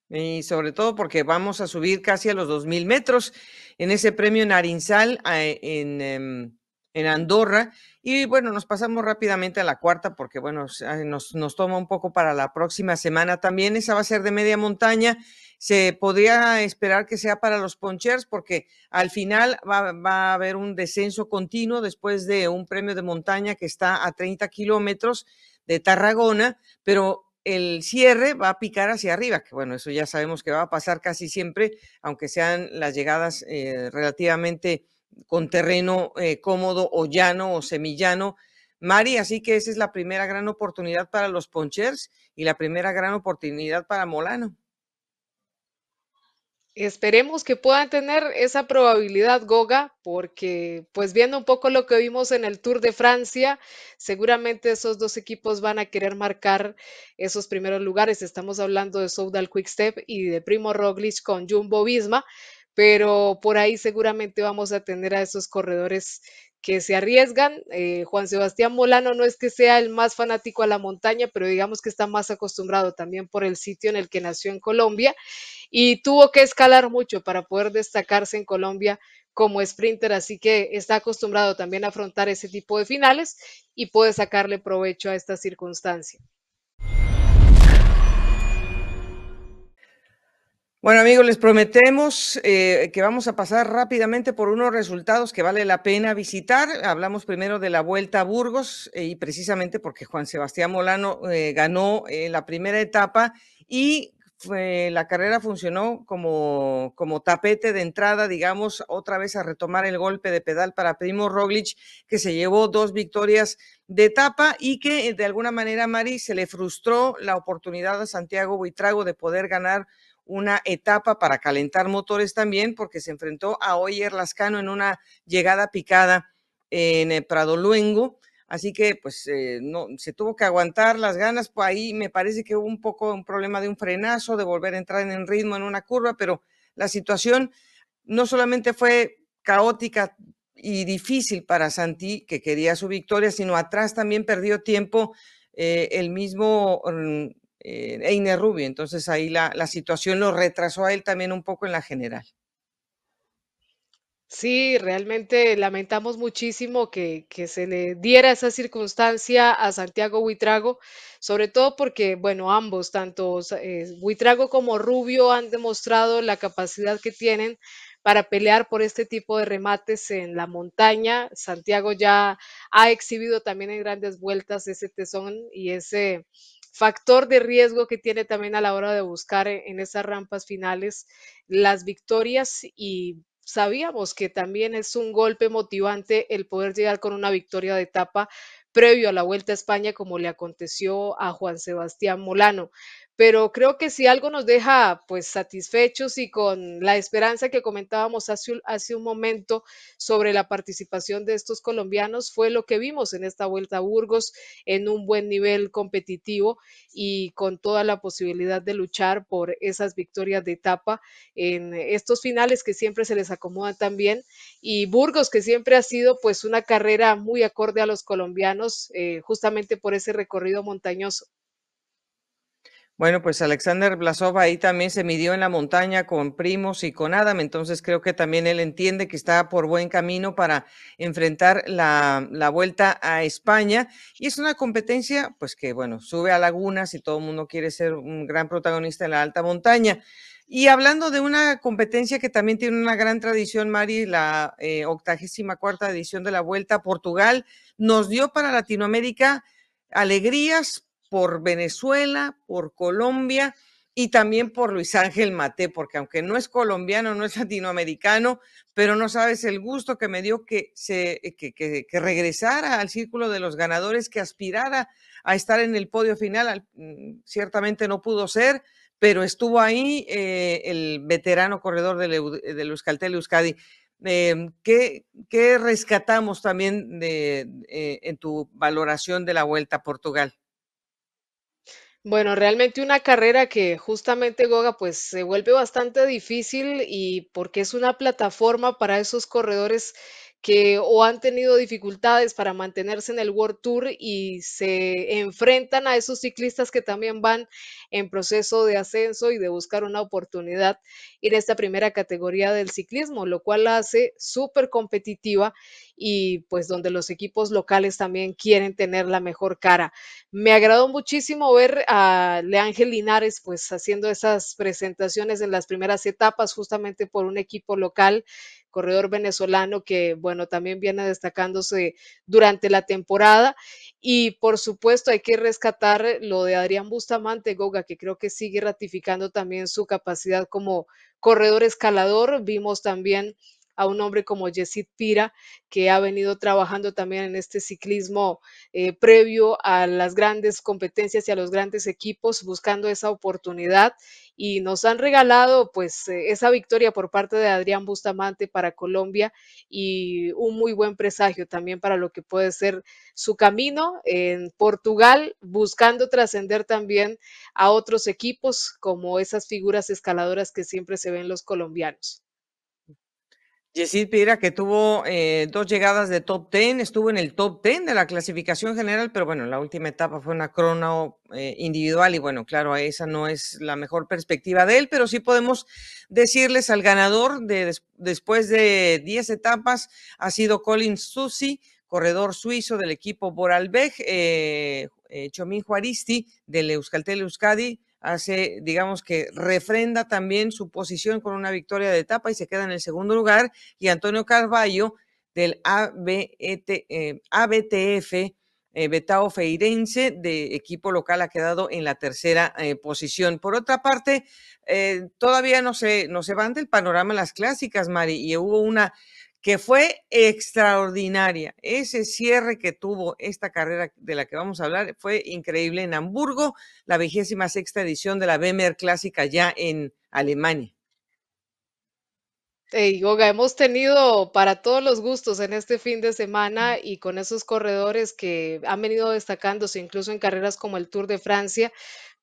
Y sobre todo porque vamos a subir casi a los 2000 metros en ese premio Narinsal ah, en, em, en Andorra. Y bueno, nos pasamos rápidamente a la cuarta porque bueno, nos, nos toma un poco para la próxima semana también. Esa va a ser de media montaña. Se podría esperar que sea para los ponchers porque al final va, va a haber un descenso continuo después de un premio de montaña que está a 30 kilómetros de Tarragona, pero el cierre va a picar hacia arriba, que bueno, eso ya sabemos que va a pasar casi siempre, aunque sean las llegadas eh, relativamente con terreno eh, cómodo o llano o semillano. Mari, así que esa es la primera gran oportunidad para los ponchers y la primera gran oportunidad para Molano. Esperemos que puedan tener esa probabilidad, Goga, porque pues viendo un poco lo que vimos en el Tour de Francia, seguramente esos dos equipos van a querer marcar esos primeros lugares. Estamos hablando de Soudal Quickstep y de Primo Roglic con Jumbo Visma, pero por ahí seguramente vamos a tener a esos corredores que se arriesgan. Eh, Juan Sebastián Molano no es que sea el más fanático a la montaña, pero digamos que está más acostumbrado también por el sitio en el que nació en Colombia y tuvo que escalar mucho para poder destacarse en Colombia como sprinter, así que está acostumbrado también a afrontar ese tipo de finales y puede sacarle provecho a esta circunstancia. Bueno, amigos, les prometemos eh, que vamos a pasar rápidamente por unos resultados que vale la pena visitar. Hablamos primero de la Vuelta a Burgos eh, y precisamente porque Juan Sebastián Molano eh, ganó eh, la primera etapa y la carrera funcionó como, como tapete de entrada, digamos, otra vez a retomar el golpe de pedal para Primo Roglic, que se llevó dos victorias de etapa y que de alguna manera, Mari, se le frustró la oportunidad a Santiago Buitrago de poder ganar una etapa para calentar motores también, porque se enfrentó a Oyer Lascano en una llegada picada en el Prado Luengo. Así que, pues, eh, no, se tuvo que aguantar las ganas. Por ahí me parece que hubo un poco un problema de un frenazo, de volver a entrar en ritmo en una curva, pero la situación no solamente fue caótica y difícil para Santi, que quería su victoria, sino atrás también perdió tiempo eh, el mismo mm, eh, Einer Rubio. Entonces ahí la, la situación lo retrasó a él también un poco en la general. Sí, realmente lamentamos muchísimo que, que se le diera esa circunstancia a Santiago Buitrago, sobre todo porque, bueno, ambos, tanto eh, Buitrago como Rubio, han demostrado la capacidad que tienen para pelear por este tipo de remates en la montaña. Santiago ya ha exhibido también en grandes vueltas ese tesón y ese factor de riesgo que tiene también a la hora de buscar en, en esas rampas finales las victorias y sabíamos que también es un golpe motivante el poder llegar con una victoria de etapa previo a la Vuelta a España, como le aconteció a Juan Sebastián Molano. Pero creo que si algo nos deja pues satisfechos y con la esperanza que comentábamos hace, un- momento sobre la participación de estos colombianos fue lo que vimos en esta Vuelta a Burgos en un buen nivel competitivo y con toda la posibilidad de luchar por esas victorias de etapa en estos finales que siempre se les acomodan también y Burgos que siempre ha sido pues una carrera muy acorde a los colombianos eh, justamente por ese recorrido montañoso. Bueno, pues Alexander Blasov ahí también se midió en la montaña con Primos y con Adam, entonces creo que también él entiende que está por buen camino para enfrentar la, vuelta a España. Y es una competencia, pues que bueno, sube a lagunas y todo el mundo quiere ser un gran protagonista en la alta montaña. Y hablando de una competencia que también tiene una gran tradición, Mari, la eh, octagésima cuarta edición de la Vuelta a Portugal, nos dio para Latinoamérica alegrías por Venezuela, por Colombia y también por Luis Ángel Mate, porque aunque no es colombiano, no es latinoamericano, pero no sabes el gusto que me dio que, se, que, que, que regresara al círculo de los ganadores, que aspirara a estar en el podio final. Mm, ciertamente no pudo ser, pero estuvo ahí eh, el veterano corredor del, del Euskaltel Euskadi. Eh, ¿qué, ¿qué, rescatamos también de, eh, en tu valoración de la Vuelta a Portugal? Bueno, realmente una carrera que justamente Goga pues se vuelve bastante difícil y porque es una plataforma para esos corredores que o han tenido dificultades para mantenerse en el World Tour y se enfrentan a esos ciclistas que también van en proceso de ascenso y de buscar una oportunidad en esta primera categoría del ciclismo, lo cual la hace súper competitiva y pues donde los equipos locales también quieren tener la mejor cara. Me agradó muchísimo ver a Leángel Linares pues haciendo esas presentaciones en las primeras etapas justamente por un equipo local corredor venezolano que, bueno, también viene destacándose durante la temporada. Y por supuesto hay que rescatar lo de Adrián Bustamante Goga, que creo que sigue ratificando también su capacidad como corredor escalador. Vimos también a un hombre como Yesid Pira, que ha venido trabajando también en este ciclismo eh, previo a las grandes competencias y a los grandes equipos, buscando esa oportunidad. Y nos han regalado pues eh, esa victoria por parte de Adrián Bustamante para Colombia y un muy buen presagio también para lo que puede ser su camino en Portugal, buscando trascender también a otros equipos como esas figuras escaladoras que siempre se ven los colombianos. Yesid Pira, que tuvo eh, dos llegadas de top 10, estuvo en el top 10 de la clasificación general, pero bueno, la última etapa fue una crono eh, individual y bueno, claro, esa no es la mejor perspectiva de él, pero sí podemos decirles al ganador de des después de 10 etapas ha sido Colin Susi, corredor suizo del equipo Vorarlberg, eh, eh, Chomín Juaristi del Euskaltel Euskadi, hace, digamos que refrenda también su posición con una victoria de etapa y se queda en el segundo lugar. Y Antonio Carballo del ABET, eh, ABTF eh, Betao Feirense de equipo local ha quedado en la tercera eh, posición. Por otra parte, eh, todavía no se, no se van del panorama las clásicas, Mari, y hubo una que fue extraordinaria. Ese cierre que tuvo esta carrera de la que vamos a hablar fue increíble en Hamburgo, la vigésima sexta edición de la BMR Clásica ya en Alemania. Hey, Goga, hemos tenido para todos los gustos en este fin de semana y con esos corredores que han venido destacándose incluso en carreras como el Tour de Francia,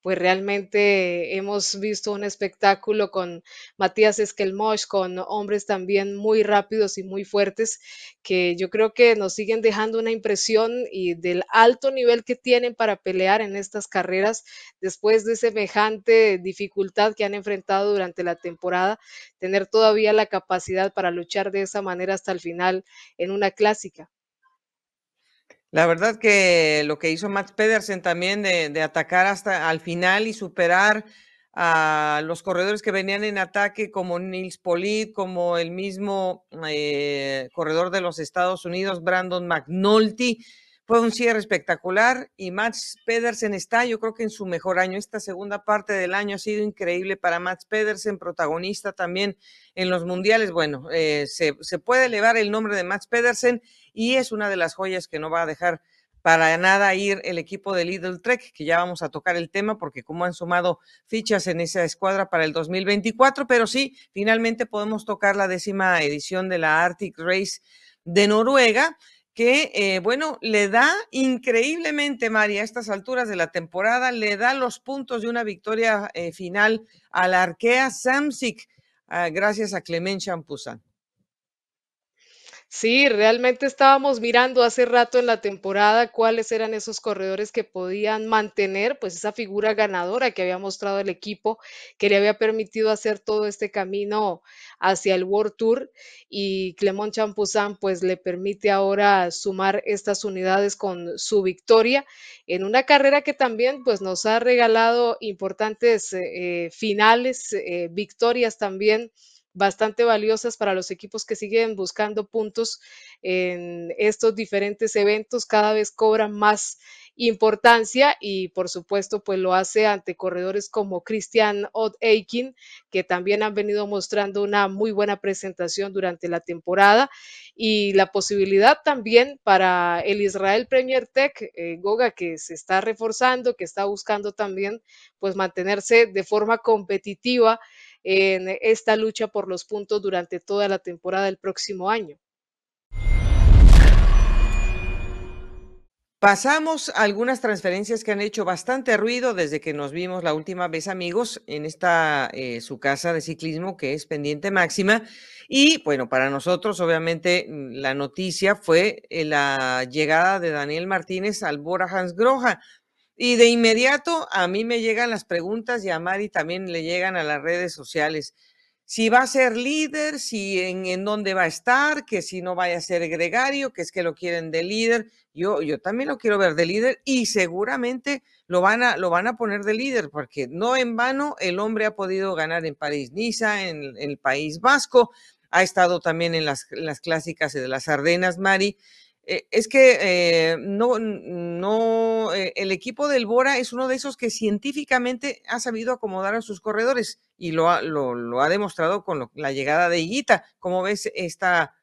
pues realmente hemos visto un espectáculo con Matías Esquelmosh, con hombres también muy rápidos y muy fuertes, que yo creo que nos siguen dejando una impresión y del alto nivel que tienen para pelear en estas carreras después de semejante dificultad que han enfrentado durante la temporada, tener todavía la capacidad para luchar de esa manera hasta el final en una clásica. La verdad que lo que hizo Max Pedersen también de, atacar hasta al final y superar a los corredores que venían en ataque como Nils Polit, como el mismo eh, corredor de los Estados Unidos, Brandon McNulty, fue un cierre espectacular y Max Pedersen está, yo creo que en su mejor año. Esta segunda parte del año ha sido increíble para Max Pedersen, protagonista también en los mundiales. Bueno, eh, se, se, puede elevar el nombre de Max Pedersen y es una de las joyas que no va a dejar para nada ir el equipo de Lidl Trek, que ya vamos a tocar el tema porque como han sumado fichas en esa escuadra para el 2024, pero sí, finalmente podemos tocar la décima edición de la Arctic Race de Noruega que, eh, bueno, le da increíblemente, María, a estas alturas de la temporada, le da los puntos de una victoria eh, final a la Arkea Samsic, uh, gracias a Clement Champuzan. Sí, realmente estábamos mirando hace rato en la temporada cuáles eran esos corredores que podían mantener, pues, esa figura ganadora que había mostrado el equipo, que le había permitido hacer todo este camino hacia el World Tour y Clement Champuzan, pues, le permite ahora sumar estas unidades con su victoria en una carrera que también, pues, nos ha regalado importantes, eh, finales, eh, victorias también bastante valiosas para los equipos que siguen buscando puntos en estos diferentes eventos, cada vez cobran más importancia y por supuesto pues lo hace ante corredores como Christian Odd Aikin que también han venido mostrando una muy buena presentación durante la temporada y la posibilidad también para el Israel Premier Tech eh, Goga que se está reforzando que está buscando también pues mantenerse de forma competitiva en esta lucha por los puntos durante toda la temporada del próximo año. Pasamos a algunas transferencias que han hecho bastante ruido desde que nos vimos la última vez, amigos, en esta eh, su casa de ciclismo que es pendiente máxima. Y bueno, para nosotros, obviamente, mm, la noticia fue eh, la llegada de Daniel Martínez al Bora Hans Groja. Y de inmediato a mí me llegan las preguntas y a Mari también le llegan a las redes sociales. Si va a ser líder, si en, dónde va a estar, que si no vaya a ser gregario, que es que lo quieren de líder. Yo, yo también lo quiero ver de líder y seguramente lo van, a, lo van a poner de líder, porque no en vano el hombre ha podido ganar en París-Niza, en, el País Vasco, ha estado también en las, las clásicas de las Ardenas, Mari. Eh, es que eh, no, no, eh, el equipo del Bora es uno de esos que científicamente ha sabido acomodar a sus corredores y lo ha, lo, ha demostrado con la llegada de Higuita. Como ves esta,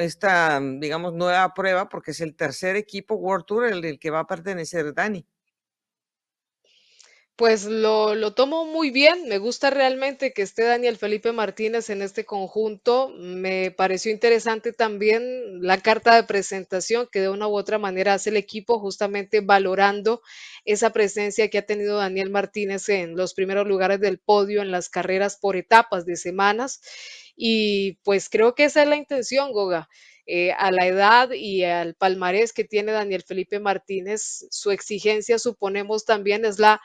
esta, digamos, nueva prueba? Porque es el tercer equipo World Tour el, el que va a pertenecer Dani. Pues lo, lo tomo muy bien, me gusta realmente que esté Daniel Felipe Martínez en este conjunto. Me pareció interesante también la carta de presentación que de una u otra manera hace el equipo, justamente valorando esa presencia que ha tenido Daniel Martínez en los primeros lugares del podio en las carreras por etapas de semanas. Y pues creo que esa es la intención, Goga. Eh, a la edad y al palmarés que tiene Daniel Felipe Martínez, su exigencia, suponemos, también es la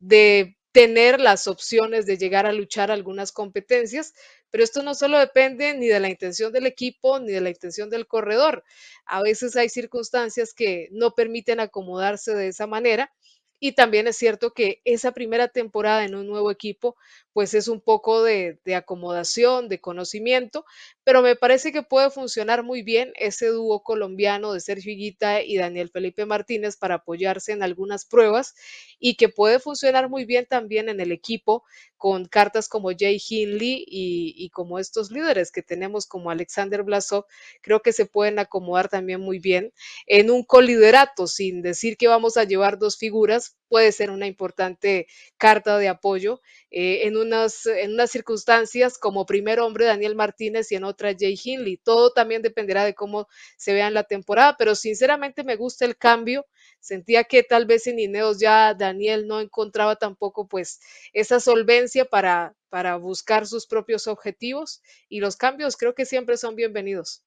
de tener las opciones de llegar a luchar algunas competencias, pero esto no solo depende ni de la intención del equipo ni de la intención del corredor. A veces hay circunstancias que no permiten acomodarse de esa manera y también es cierto que esa primera temporada en un nuevo equipo, pues es un poco de, acomodación, de conocimiento, pero me parece que puede funcionar muy bien ese dúo colombiano de Sergio Higuita y Daniel Felipe Martínez para apoyarse en algunas pruebas y que puede funcionar muy bien también en el equipo con cartas como Jay Hindley y, como estos líderes que tenemos como Alexander Blasov, creo que se pueden acomodar también muy bien en un coliderato, sin decir que vamos a llevar dos figuras, puede ser una importante carta de apoyo eh, en, unas, en unas circunstancias como primer hombre Daniel Martínez y en otra Jay Hindley. Todo también dependerá de cómo se vea la temporada, pero sinceramente me gusta el cambio. Sentía que tal vez en Ineos ya Daniel no encontraba tampoco pues esa solvencia para, para buscar sus propios objetivos y los cambios creo que siempre son bienvenidos.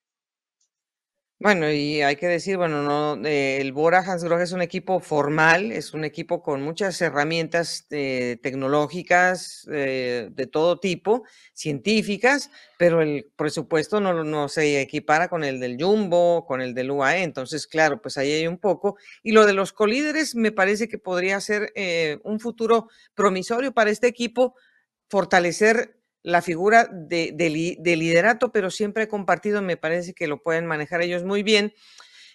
Bueno, y hay que decir, bueno, no, eh, el Bora Hansgrohe es un equipo formal, es un equipo con muchas herramientas eh, tecnológicas eh, de todo tipo, científicas, pero el presupuesto no, se equipara con el del Jumbo, con el del UAE, entonces, claro, pues ahí hay un poco. Y lo de los colíderes me parece que podría ser un futuro promisorio para este equipo, fortalecer la figura de, liderato, pero siempre compartido, me parece que lo pueden manejar ellos muy bien.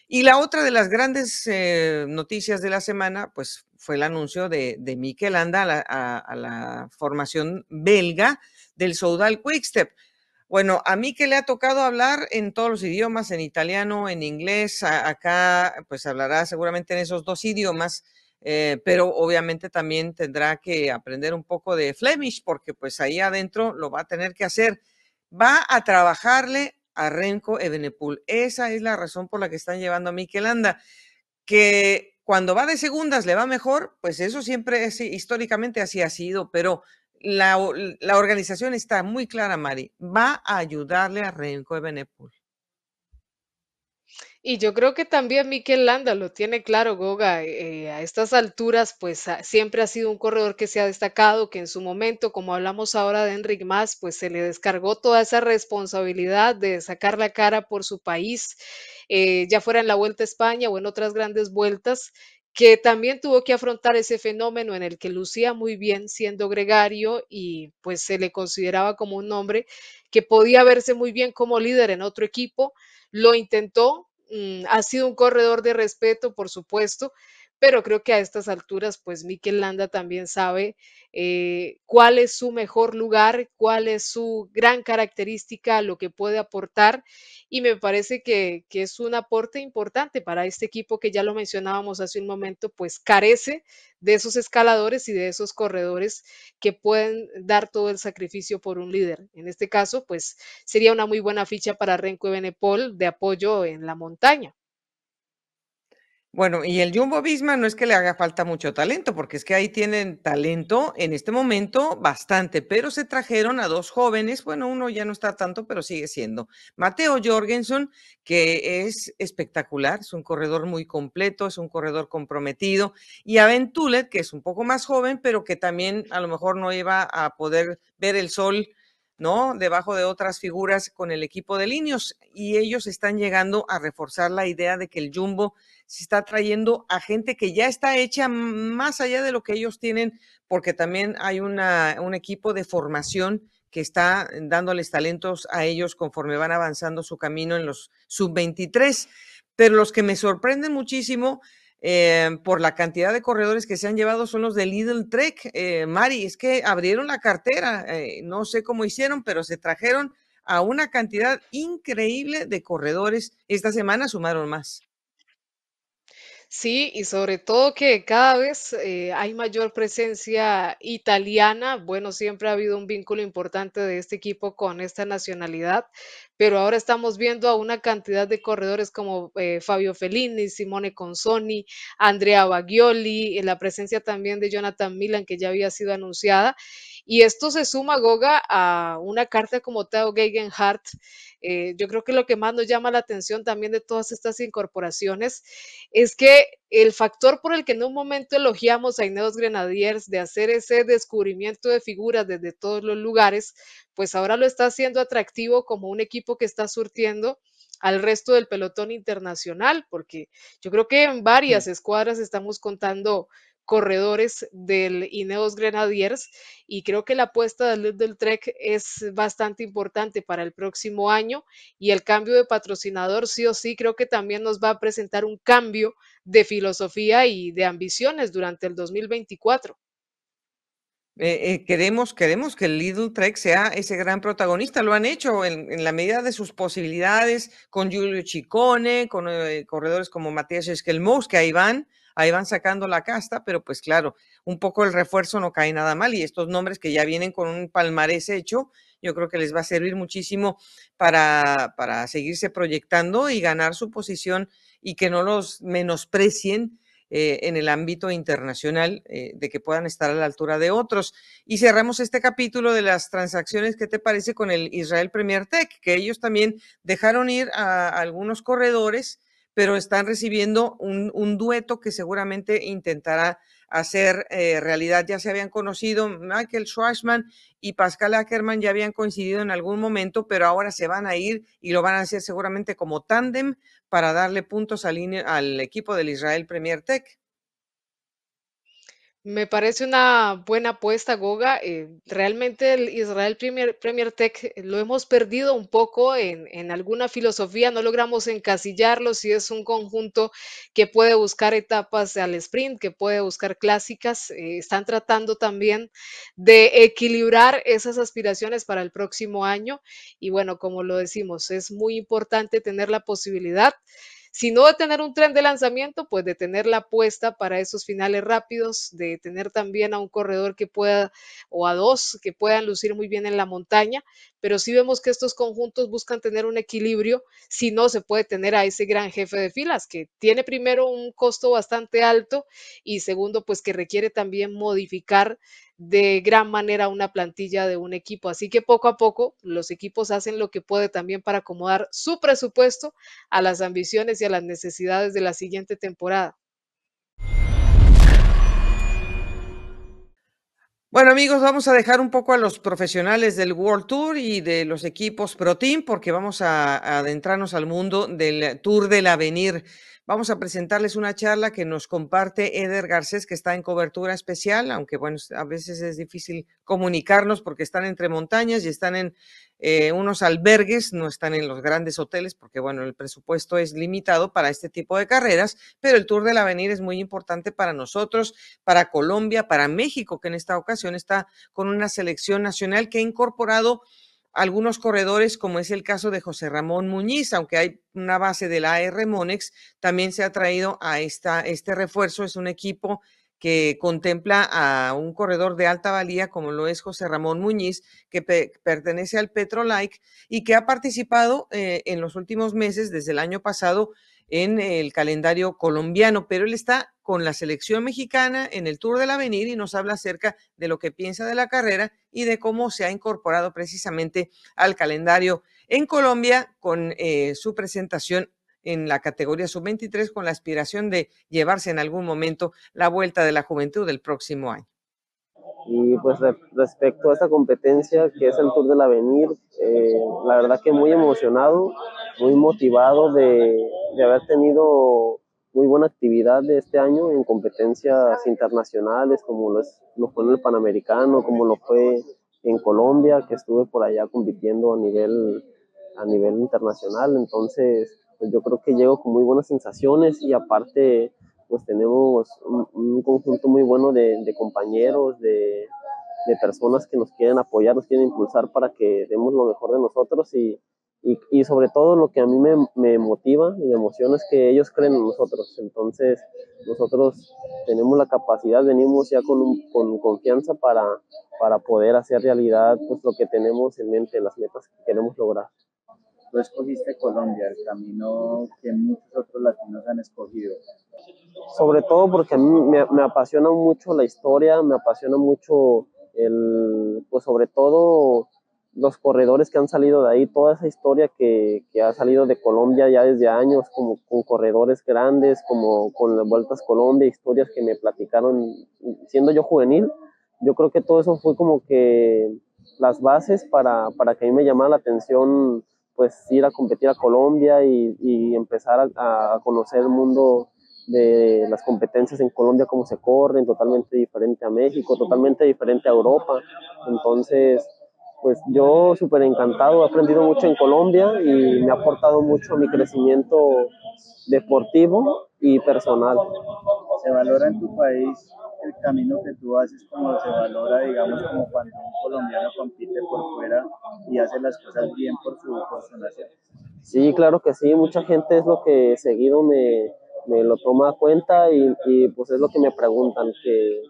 Y la otra de las grandes eh, noticias de la semana, pues fue el anuncio de, de Mikel Anda a la, formación belga del Soudal Quickstep. Bueno, a mí que le ha tocado hablar en todos los idiomas, en italiano, en inglés, acá pues hablará seguramente en esos dos idiomas. Eh, pero obviamente también tendrá que aprender un poco de Flemish porque pues ahí adentro lo va a tener que hacer. Va a trabajarle a Renko Evenepoel. Esa es la razón por la que están llevando a Mikelanda. Que cuando va de segundas le va mejor, pues eso siempre es, históricamente así ha sido, pero la, la organización está muy clara, Mari. Va a ayudarle a Renko Evenepoel. Y yo creo que también Mikel Landa lo tiene claro, Goga. eh, a estas alturas, pues siempre ha sido un corredor que se ha destacado, que en su momento, como hablamos ahora de Enric Mas, pues se le descargó toda esa responsabilidad de sacar la cara por su país, eh, ya fuera en la Vuelta a España o en otras grandes vueltas, que también tuvo que afrontar ese fenómeno en el que lucía muy bien siendo gregario y pues se le consideraba como un hombre que podía verse muy bien como líder en otro equipo lo intentó, ha sido un corredor de respeto, por supuesto, pero creo que a estas alturas, pues Mikel Landa también sabe eh, cuál es su mejor lugar, cuál es su gran característica, lo que puede aportar, y me parece que, que es un aporte importante para este equipo que ya lo mencionábamos hace un momento, pues carece de esos escaladores y de esos corredores que pueden dar todo el sacrificio por un líder. En este caso, pues sería una muy buena ficha para Renko Benepol de apoyo en la montaña. Bueno, y el Jumbo Visma no es que le haga falta mucho talento, porque es que ahí tienen talento en este momento bastante, pero se trajeron a dos jóvenes, bueno, uno ya no está tanto, pero sigue siendo. Mateo Jorgensen, que es espectacular, es un corredor muy completo, es un corredor comprometido, y a Ben Tulet, que es un poco más joven, pero que también a lo mejor no iba a poder ver el sol ¿no? Debajo de otras figuras con el equipo de Linios y ellos están llegando a reforzar la idea de que el Jumbo se está trayendo a gente que ya está hecha más allá de lo que ellos tienen, porque también hay una, un equipo de formación que está dándoles talentos a ellos conforme van avanzando su camino en los sub-23. Pero los que me sorprenden muchísimo eh, por la cantidad de corredores que se han llevado son los de Lidl Trek. Eh, Mari, es que abrieron la cartera, eh, no sé cómo hicieron, pero se trajeron a una cantidad increíble de corredores. Esta semana sumaron más. Sí, y sobre todo que cada vez eh, hay mayor presencia italiana. Bueno, siempre ha habido un vínculo importante de este equipo con esta nacionalidad, pero ahora estamos viendo a una cantidad de corredores como eh, Fabio Fellini, Simone Consoni, Andrea Bagioli, la presencia también de Jonathan Milan, que ya había sido anunciada. Y esto se suma, Goga, a una carta como Theo Gegenhardt. Eh, yo creo que lo que más nos llama la atención también de todas estas incorporaciones es que el factor por el que en un momento elogiamos a Ineos Grenadiers de hacer ese descubrimiento de figuras desde todos los lugares, pues ahora lo está haciendo atractivo como un equipo que está surtiendo al resto del pelotón internacional, porque yo creo que en varias escuadras estamos contando corredores del Ineos Grenadiers y creo que la apuesta del Little Trek es bastante importante para el próximo año y el cambio de patrocinador sí o sí creo que también nos va a presentar un cambio de filosofía y de ambiciones durante el 2024. Eh, eh, queremos, queremos que el Lidl Trek sea ese gran protagonista. Lo han hecho en, en la medida de sus posibilidades con Giulio Ciccone, con eh, corredores como Matías Esquelmous, que ahí van, ahí van sacando la casta, pero pues claro, un poco el refuerzo no cae nada mal y estos nombres que ya vienen con un palmarés hecho, yo creo que les va a servir muchísimo para, para seguirse proyectando y ganar su posición y que no los menosprecien eh, en el ámbito internacional, eh, de que puedan estar a la altura de otros. Y cerramos este capítulo de las transacciones, ¿qué te parece con el Israel Premier Tech? Que ellos también dejaron ir a, a algunos corredores, pero están recibiendo un, un dueto que seguramente intentará hacer eh, realidad. Ya se habían conocido, Michael Schwarzman y Pascal Ackerman ya habían coincidido en algún momento, pero ahora se van a ir y lo van a hacer seguramente como tándem para darle puntos al, al equipo del Israel Premier Tech. Me parece una buena apuesta, Goga. Eh, realmente el Israel Premier, Premier Tech eh, lo hemos perdido un poco en, en alguna filosofía, no logramos encasillarlo si es un conjunto que puede buscar etapas al sprint, que puede buscar clásicas. eh, están tratando también de equilibrar esas aspiraciones para el próximo año. Y bueno, como lo decimos, es muy importante tener la posibilidad si no de tener un tren de lanzamiento, pues de tener la apuesta para esos finales rápidos, de tener también a un corredor que pueda, o a dos, que puedan lucir muy bien en la montaña, pero sí vemos que estos conjuntos buscan tener un equilibrio, si no se puede tener a ese gran jefe de filas que tiene primero un costo bastante alto y segundo, pues que requiere también modificar de gran manera una plantilla de un equipo. Así que poco a poco los equipos hacen lo que puede también para acomodar su presupuesto a las ambiciones y a las necesidades de la siguiente temporada. Bueno amigos, vamos a dejar un poco a los profesionales del World Tour y de los equipos Pro Team porque vamos a, adentrarnos al mundo del Tour del Avenir. Vamos a presentarles una charla que nos comparte Eder Garcés, que está en cobertura especial, aunque bueno, a veces es difícil comunicarnos porque están entre montañas y están en eh, unos albergues, no están en los grandes hoteles porque bueno, el presupuesto es limitado para este tipo de carreras, pero el Tour del Avenir es muy importante para nosotros, para Colombia, para México, que en esta ocasión está con una selección nacional que ha incorporado algunos corredores, como es el caso de José Ramón Muñiz, aunque hay una base de la AR Monex, también se ha traído a esta, este refuerzo. Es un equipo que contempla a un corredor de alta valía como lo es José Ramón Muñiz, que pertenece al Petrolike y que ha participado eh, en los últimos meses, desde el año pasado, en el calendario colombiano, pero él está con la selección mexicana en el Tour del Avenir y nos habla acerca de lo que piensa de la carrera y de cómo se ha incorporado precisamente al calendario en Colombia con eh, su presentación en la categoría sub-23 con la aspiración de llevarse en algún momento la vuelta de la juventud del próximo año. Y pues respecto a esta competencia que es el Tour del Avenir, eh, la verdad que muy emocionado, muy motivado de, de haber tenido muy buena actividad de este año en competencias internacionales, como lo, es, lo fue en el Panamericano, como lo fue en Colombia, que estuve por allá compitiendo a nivel, a nivel internacional. Entonces, pues yo creo que llego con muy buenas sensaciones y aparte, pues tenemos un, conjunto muy bueno de, de compañeros, de, de, personas que nos quieren apoyar, nos quieren impulsar para que demos lo mejor de nosotros y, y, y, sobre todo lo que a mí me, me, motiva y me emociona es que ellos creen en nosotros. Entonces, nosotros tenemos la capacidad, venimos ya con, con confianza para, para poder hacer realidad pues, lo que tenemos en mente, las metas que queremos lograr. Tú escogiste Colombia, el camino que muchos otros latinos han escogido. Sobre todo porque a mí me, me apasiona mucho la historia, me apasiona mucho el, pues sobre todo los corredores que han salido de ahí, toda esa historia que, que, ha salido de Colombia ya desde años, como con corredores grandes, como con las Vueltas Colombia, historias que me platicaron siendo yo juvenil, yo creo que todo eso fue como que las bases para, para que a mí me llamara la atención pues ir a competir a Colombia y, empezar a, a, conocer el mundo de las competencias en Colombia, cómo se corren, totalmente diferente a México, totalmente diferente a Europa. Entonces, pues yo súper encantado, he aprendido mucho en Colombia y me ha aportado mucho a mi crecimiento deportivo y personal. ¿Se valora en tu país el camino que tú haces como se valora, digamos, como cuando un colombiano compite por fuera y hace las cosas bien por su, por nación? Sí, claro que sí, mucha gente es lo que seguido me, me lo toma a cuenta y, y, pues es lo que me preguntan, que,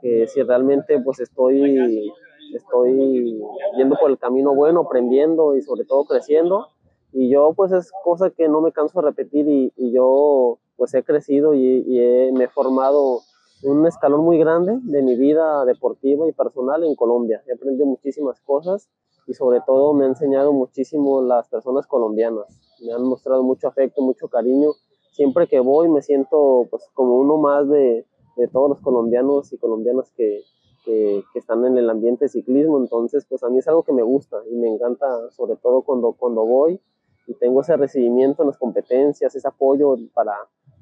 que si realmente pues estoy estoy yendo por el camino bueno, aprendiendo y sobre todo creciendo. Y yo pues es cosa que no me canso de repetir y, y yo pues he crecido y, he, me he formado un escalón muy grande de mi vida deportiva y personal en Colombia. He aprendido muchísimas cosas y sobre todo me ha enseñado muchísimo las personas colombianas. Me han mostrado mucho afecto, mucho cariño. Siempre que voy me siento pues como uno más de, de todos los colombianos y colombianas que, que, están en el ambiente ciclismo, entonces pues a mí es algo que me gusta y me encanta sobre todo cuando, cuando voy y tengo ese recibimiento en las competencias, ese apoyo para,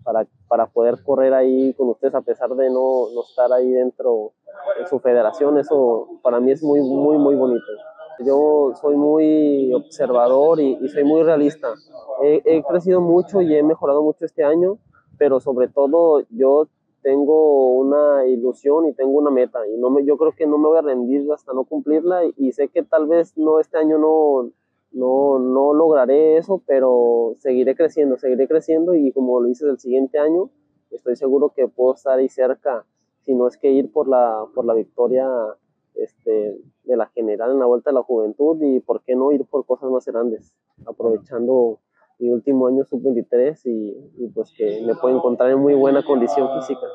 para, para poder correr ahí con ustedes a pesar de no, no estar ahí dentro en su federación, eso para mí es muy, muy, muy bonito. Yo soy muy observador y, soy muy realista. He, he crecido mucho y he mejorado mucho este año, pero sobre todo yo tengo una ilusión y tengo una meta y no me, yo creo que no me voy a rendir hasta no cumplirla y, y sé que tal vez no este año no, no, no lograré eso, pero seguiré creciendo, seguiré creciendo y como lo hice el siguiente año, estoy seguro que puedo estar ahí cerca, si no es que ir por la, por la victoria este, de la general en la Vuelta de la Juventud y por qué no ir por cosas más grandes, aprovechando mi último año sub-23 y, pues que me puedo encontrar en muy buena condición física.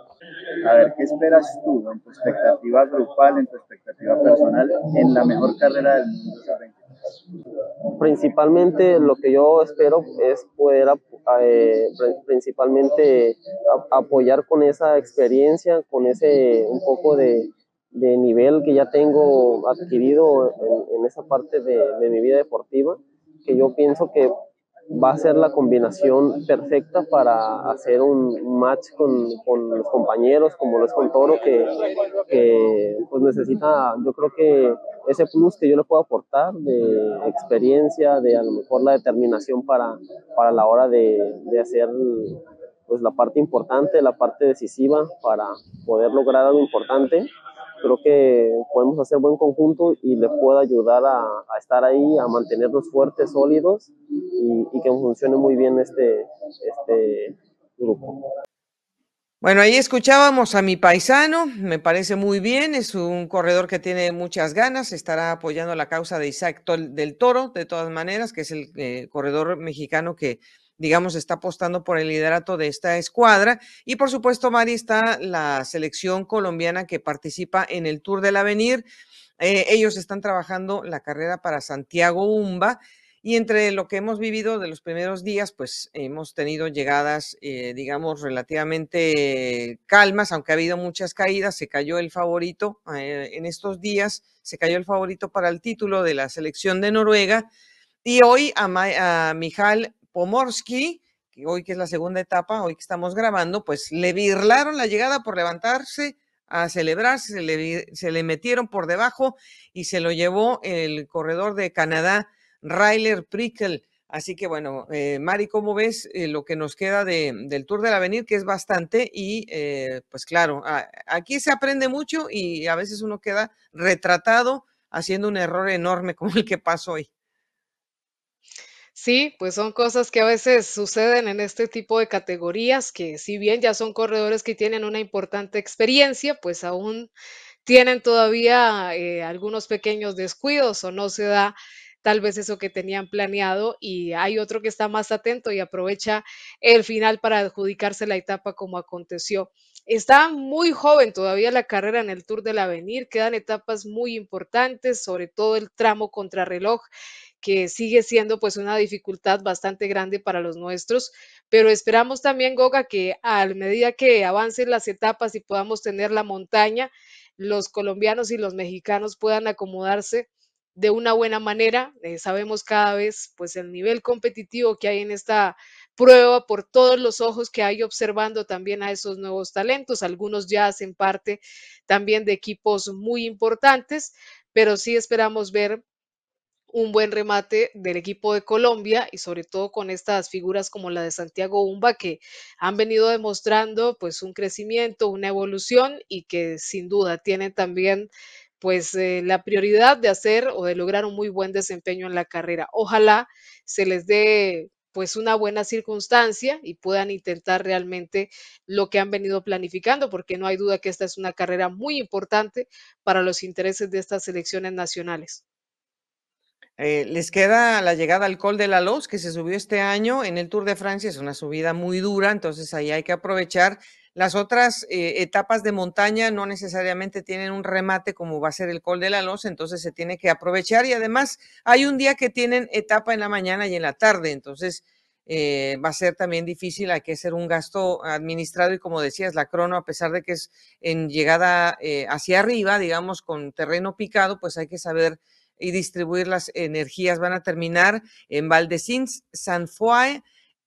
A ver, ¿qué esperas tú en tu expectativa grupal, en tu expectativa personal, en la mejor carrera del mundo Principalmente lo que yo espero es poder eh, principalmente apoyar con esa experiencia, con ese un poco de, de nivel que ya tengo adquirido en, en esa parte de, de, mi vida deportiva, que yo pienso que va a ser la combinación perfecta para hacer un match con, con los compañeros, como lo es con Toro, que, que, pues necesita, yo creo que ese plus que yo le puedo aportar de experiencia, de a lo mejor la determinación para, para la hora de, de hacer pues la parte importante, la parte decisiva para poder lograr algo importante creo que podemos hacer buen conjunto y le puedo ayudar a, estar ahí, a mantenernos fuertes, sólidos y, y, que funcione muy bien este, este grupo. Bueno, ahí escuchábamos a mi paisano, me parece muy bien, es un corredor que tiene muchas ganas, estará apoyando la causa de Isaac del Toro, de todas maneras, que es el eh, corredor mexicano que digamos, está apostando por el liderato de esta escuadra. Y por supuesto, Mari, está la selección colombiana que participa en el Tour del Avenir. Eh, ellos están trabajando la carrera para Santiago Umba. Y entre lo que hemos vivido de los primeros días, pues hemos tenido llegadas, eh, digamos, relativamente calmas, aunque ha habido muchas caídas. Se cayó el favorito eh, en estos días, se cayó el favorito para el título de la selección de Noruega. Y hoy a, a Mijal Pomorski, que hoy que es la segunda etapa, hoy que estamos grabando, pues le virlaron la llegada por levantarse a celebrarse, se le, metieron por debajo y se lo llevó el corredor de Canadá, Ryler Prickel. Así que bueno, eh, Mari, ¿cómo ves eh, lo que nos queda de, del Tour del Avenir? Que es bastante y eh, pues claro, aquí se aprende mucho y a veces uno queda retratado haciendo un error enorme como el que pasó hoy. Sí, pues son cosas que a veces suceden en este tipo de categorías, que si bien ya son corredores que tienen una importante experiencia, pues aún tienen todavía eh, algunos pequeños descuidos o no se da tal vez eso que tenían planeado y hay otro que está más atento y aprovecha el final para adjudicarse la etapa como aconteció. Está muy joven todavía la carrera en el Tour del Avenir, quedan etapas muy importantes, sobre todo el tramo contrarreloj que sigue siendo pues una dificultad bastante grande para los nuestros, pero esperamos también, Goga, que a medida que avancen las etapas y podamos tener la montaña, los colombianos y los mexicanos puedan acomodarse de una buena manera. Eh, sabemos cada vez pues el nivel competitivo que hay en esta prueba por todos los ojos que hay observando también a esos nuevos talentos. Algunos ya hacen parte también de equipos muy importantes, pero sí esperamos ver un buen remate del equipo de Colombia y sobre todo con estas figuras como la de Santiago Umba que han venido demostrando pues un crecimiento, una evolución y que sin duda tienen también pues eh, la prioridad de hacer o de lograr un muy buen desempeño en la carrera. Ojalá se les dé pues una buena circunstancia y puedan intentar realmente lo que han venido planificando, porque no hay duda que esta es una carrera muy importante para los intereses de estas selecciones nacionales. Eh, les queda la llegada al Col de la Loz, que se subió este año en el Tour de Francia. Es una subida muy dura, entonces ahí hay que aprovechar. Las otras eh, etapas de montaña no necesariamente tienen un remate como va a ser el Col de la Loz, entonces se tiene que aprovechar. Y además hay un día que tienen etapa en la mañana y en la tarde, entonces eh, va a ser también difícil, hay que hacer un gasto administrado y como decías, la crono, a pesar de que es en llegada hacia arriba, digamos, con terreno picado, pues hay que saber y distribuir las energías. Van a terminar en Valdecins, San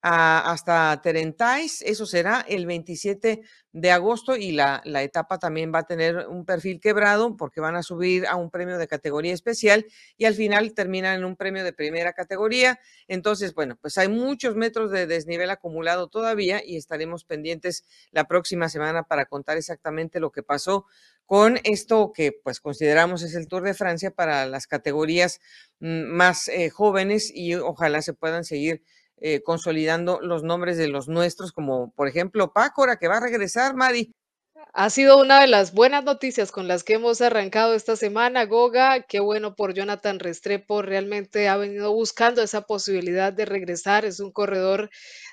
Hasta Terentais, eso será el 27 de agosto y la, la, etapa también va a tener un perfil quebrado porque van a subir a un premio de categoría especial y al final terminan en un premio de primera categoría. Entonces, bueno, pues hay muchos metros de desnivel acumulado todavía y estaremos pendientes la próxima semana para contar exactamente lo que pasó con esto que pues consideramos es el Tour de Francia para las categorías mm, más eh, jóvenes y ojalá se puedan seguir eh, consolidando los nombres de los nuestros, como por ejemplo Pácora, que va a regresar, Mari. Ha sido una de las buenas noticias con las que hemos arrancado esta semana, Goga. Qué bueno por Jonathan Restrepo. Realmente ha venido buscando esa posibilidad de regresar. Es un corredor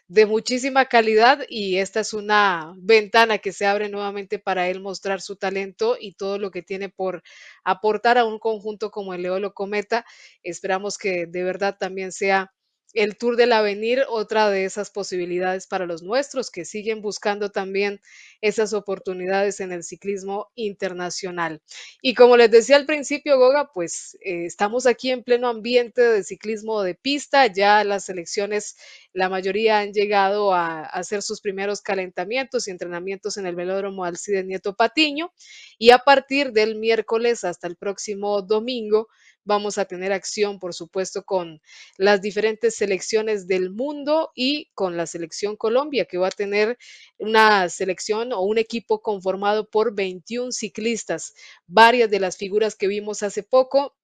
de muchísima calidad y esta es una ventana que se abre nuevamente para él mostrar su talento y todo lo que tiene por aportar a un conjunto como el Leolo Cometa. Esperamos que de verdad también sea el Tour del Avenir, otra de esas posibilidades para los nuestros que siguen buscando también esas oportunidades en el ciclismo internacional. Y como les decía al principio, Goga, pues eh, estamos aquí en pleno ambiente de ciclismo de pista, ya las selecciones, la mayoría han llegado a, hacer sus primeros calentamientos y entrenamientos en el velódromo Alcide Nieto Patiño y a partir del miércoles hasta el próximo domingo Vamos a tener acción, por supuesto, con las diferentes selecciones del mundo y con la selección Colombia, que va a tener una selección o un equipo conformado por 21 ciclistas. Varias de las figuras que vimos hace poco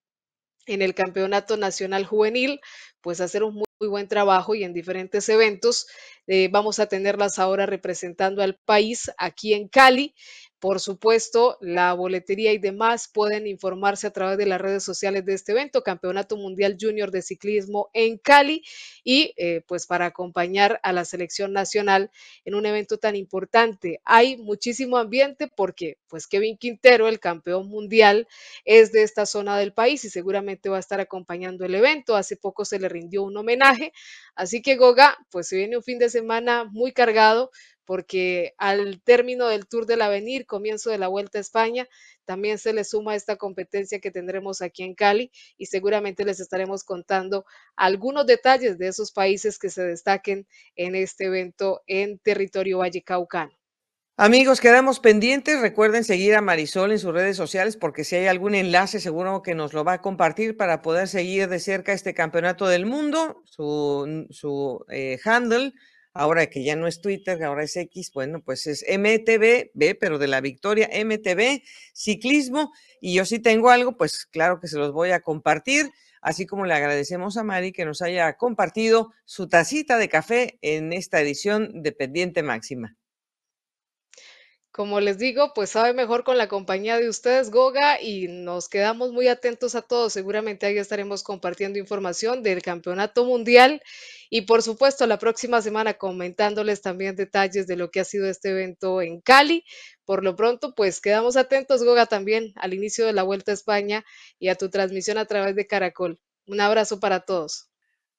en el Campeonato Nacional Juvenil, pues hacer un muy, buen trabajo y en diferentes eventos. Eh, vamos a tenerlas ahora representando al país aquí en Cali. Por supuesto, la boletería y demás pueden informarse a través de las redes sociales de este evento, Campeonato Mundial Junior de Ciclismo en Cali, y eh, pues para acompañar a la selección nacional en un evento tan importante. Hay muchísimo ambiente porque pues Kevin Quintero, el campeón mundial, es de esta zona del país y seguramente va a estar acompañando el evento. Hace poco se le rindió un homenaje, así que Goga, pues se viene un fin de semana muy cargado porque al término del Tour del Avenir, comienzo de la Vuelta a España, también se le suma esta competencia que tendremos aquí en Cali y seguramente les estaremos contando algunos detalles de esos países que se destaquen en este evento en territorio vallecaucano. Amigos, quedamos pendientes. Recuerden seguir a Marisol en sus redes sociales porque si hay algún enlace seguro que nos lo va a compartir para poder seguir de cerca este campeonato del mundo. Su, su eh, handle ahora que ya no es Twitter, ahora es X, bueno, pues es MTV, B, pero de la victoria, MTV, ciclismo, y yo sí tengo algo, pues claro que se los voy a compartir, así como le agradecemos a Mari que nos haya compartido su tacita de café en esta edición de Pendiente Máxima. Como les digo, pues sabe mejor con la compañía de ustedes, Goga, y nos quedamos muy atentos a todos. Seguramente ahí estaremos compartiendo información del Campeonato Mundial y por supuesto la próxima semana comentándoles también detalles de lo que ha sido este evento en Cali. Por lo pronto, pues quedamos atentos, Goga, también al inicio de la Vuelta a España y a tu transmisión a través de Caracol. Un abrazo para todos.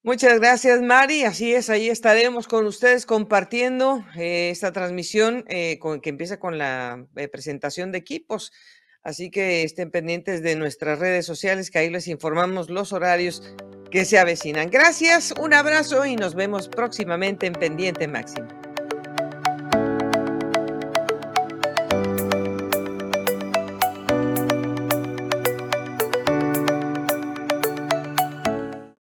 Muchas gracias, Mari. Así es, ahí estaremos con ustedes compartiendo eh, esta transmisión eh, que empieza con la eh, presentación de equipos. Así que estén pendientes de nuestras redes sociales, que ahí les informamos los horarios que se avecinan. Gracias, un abrazo y nos vemos próximamente en Pendiente Máximo.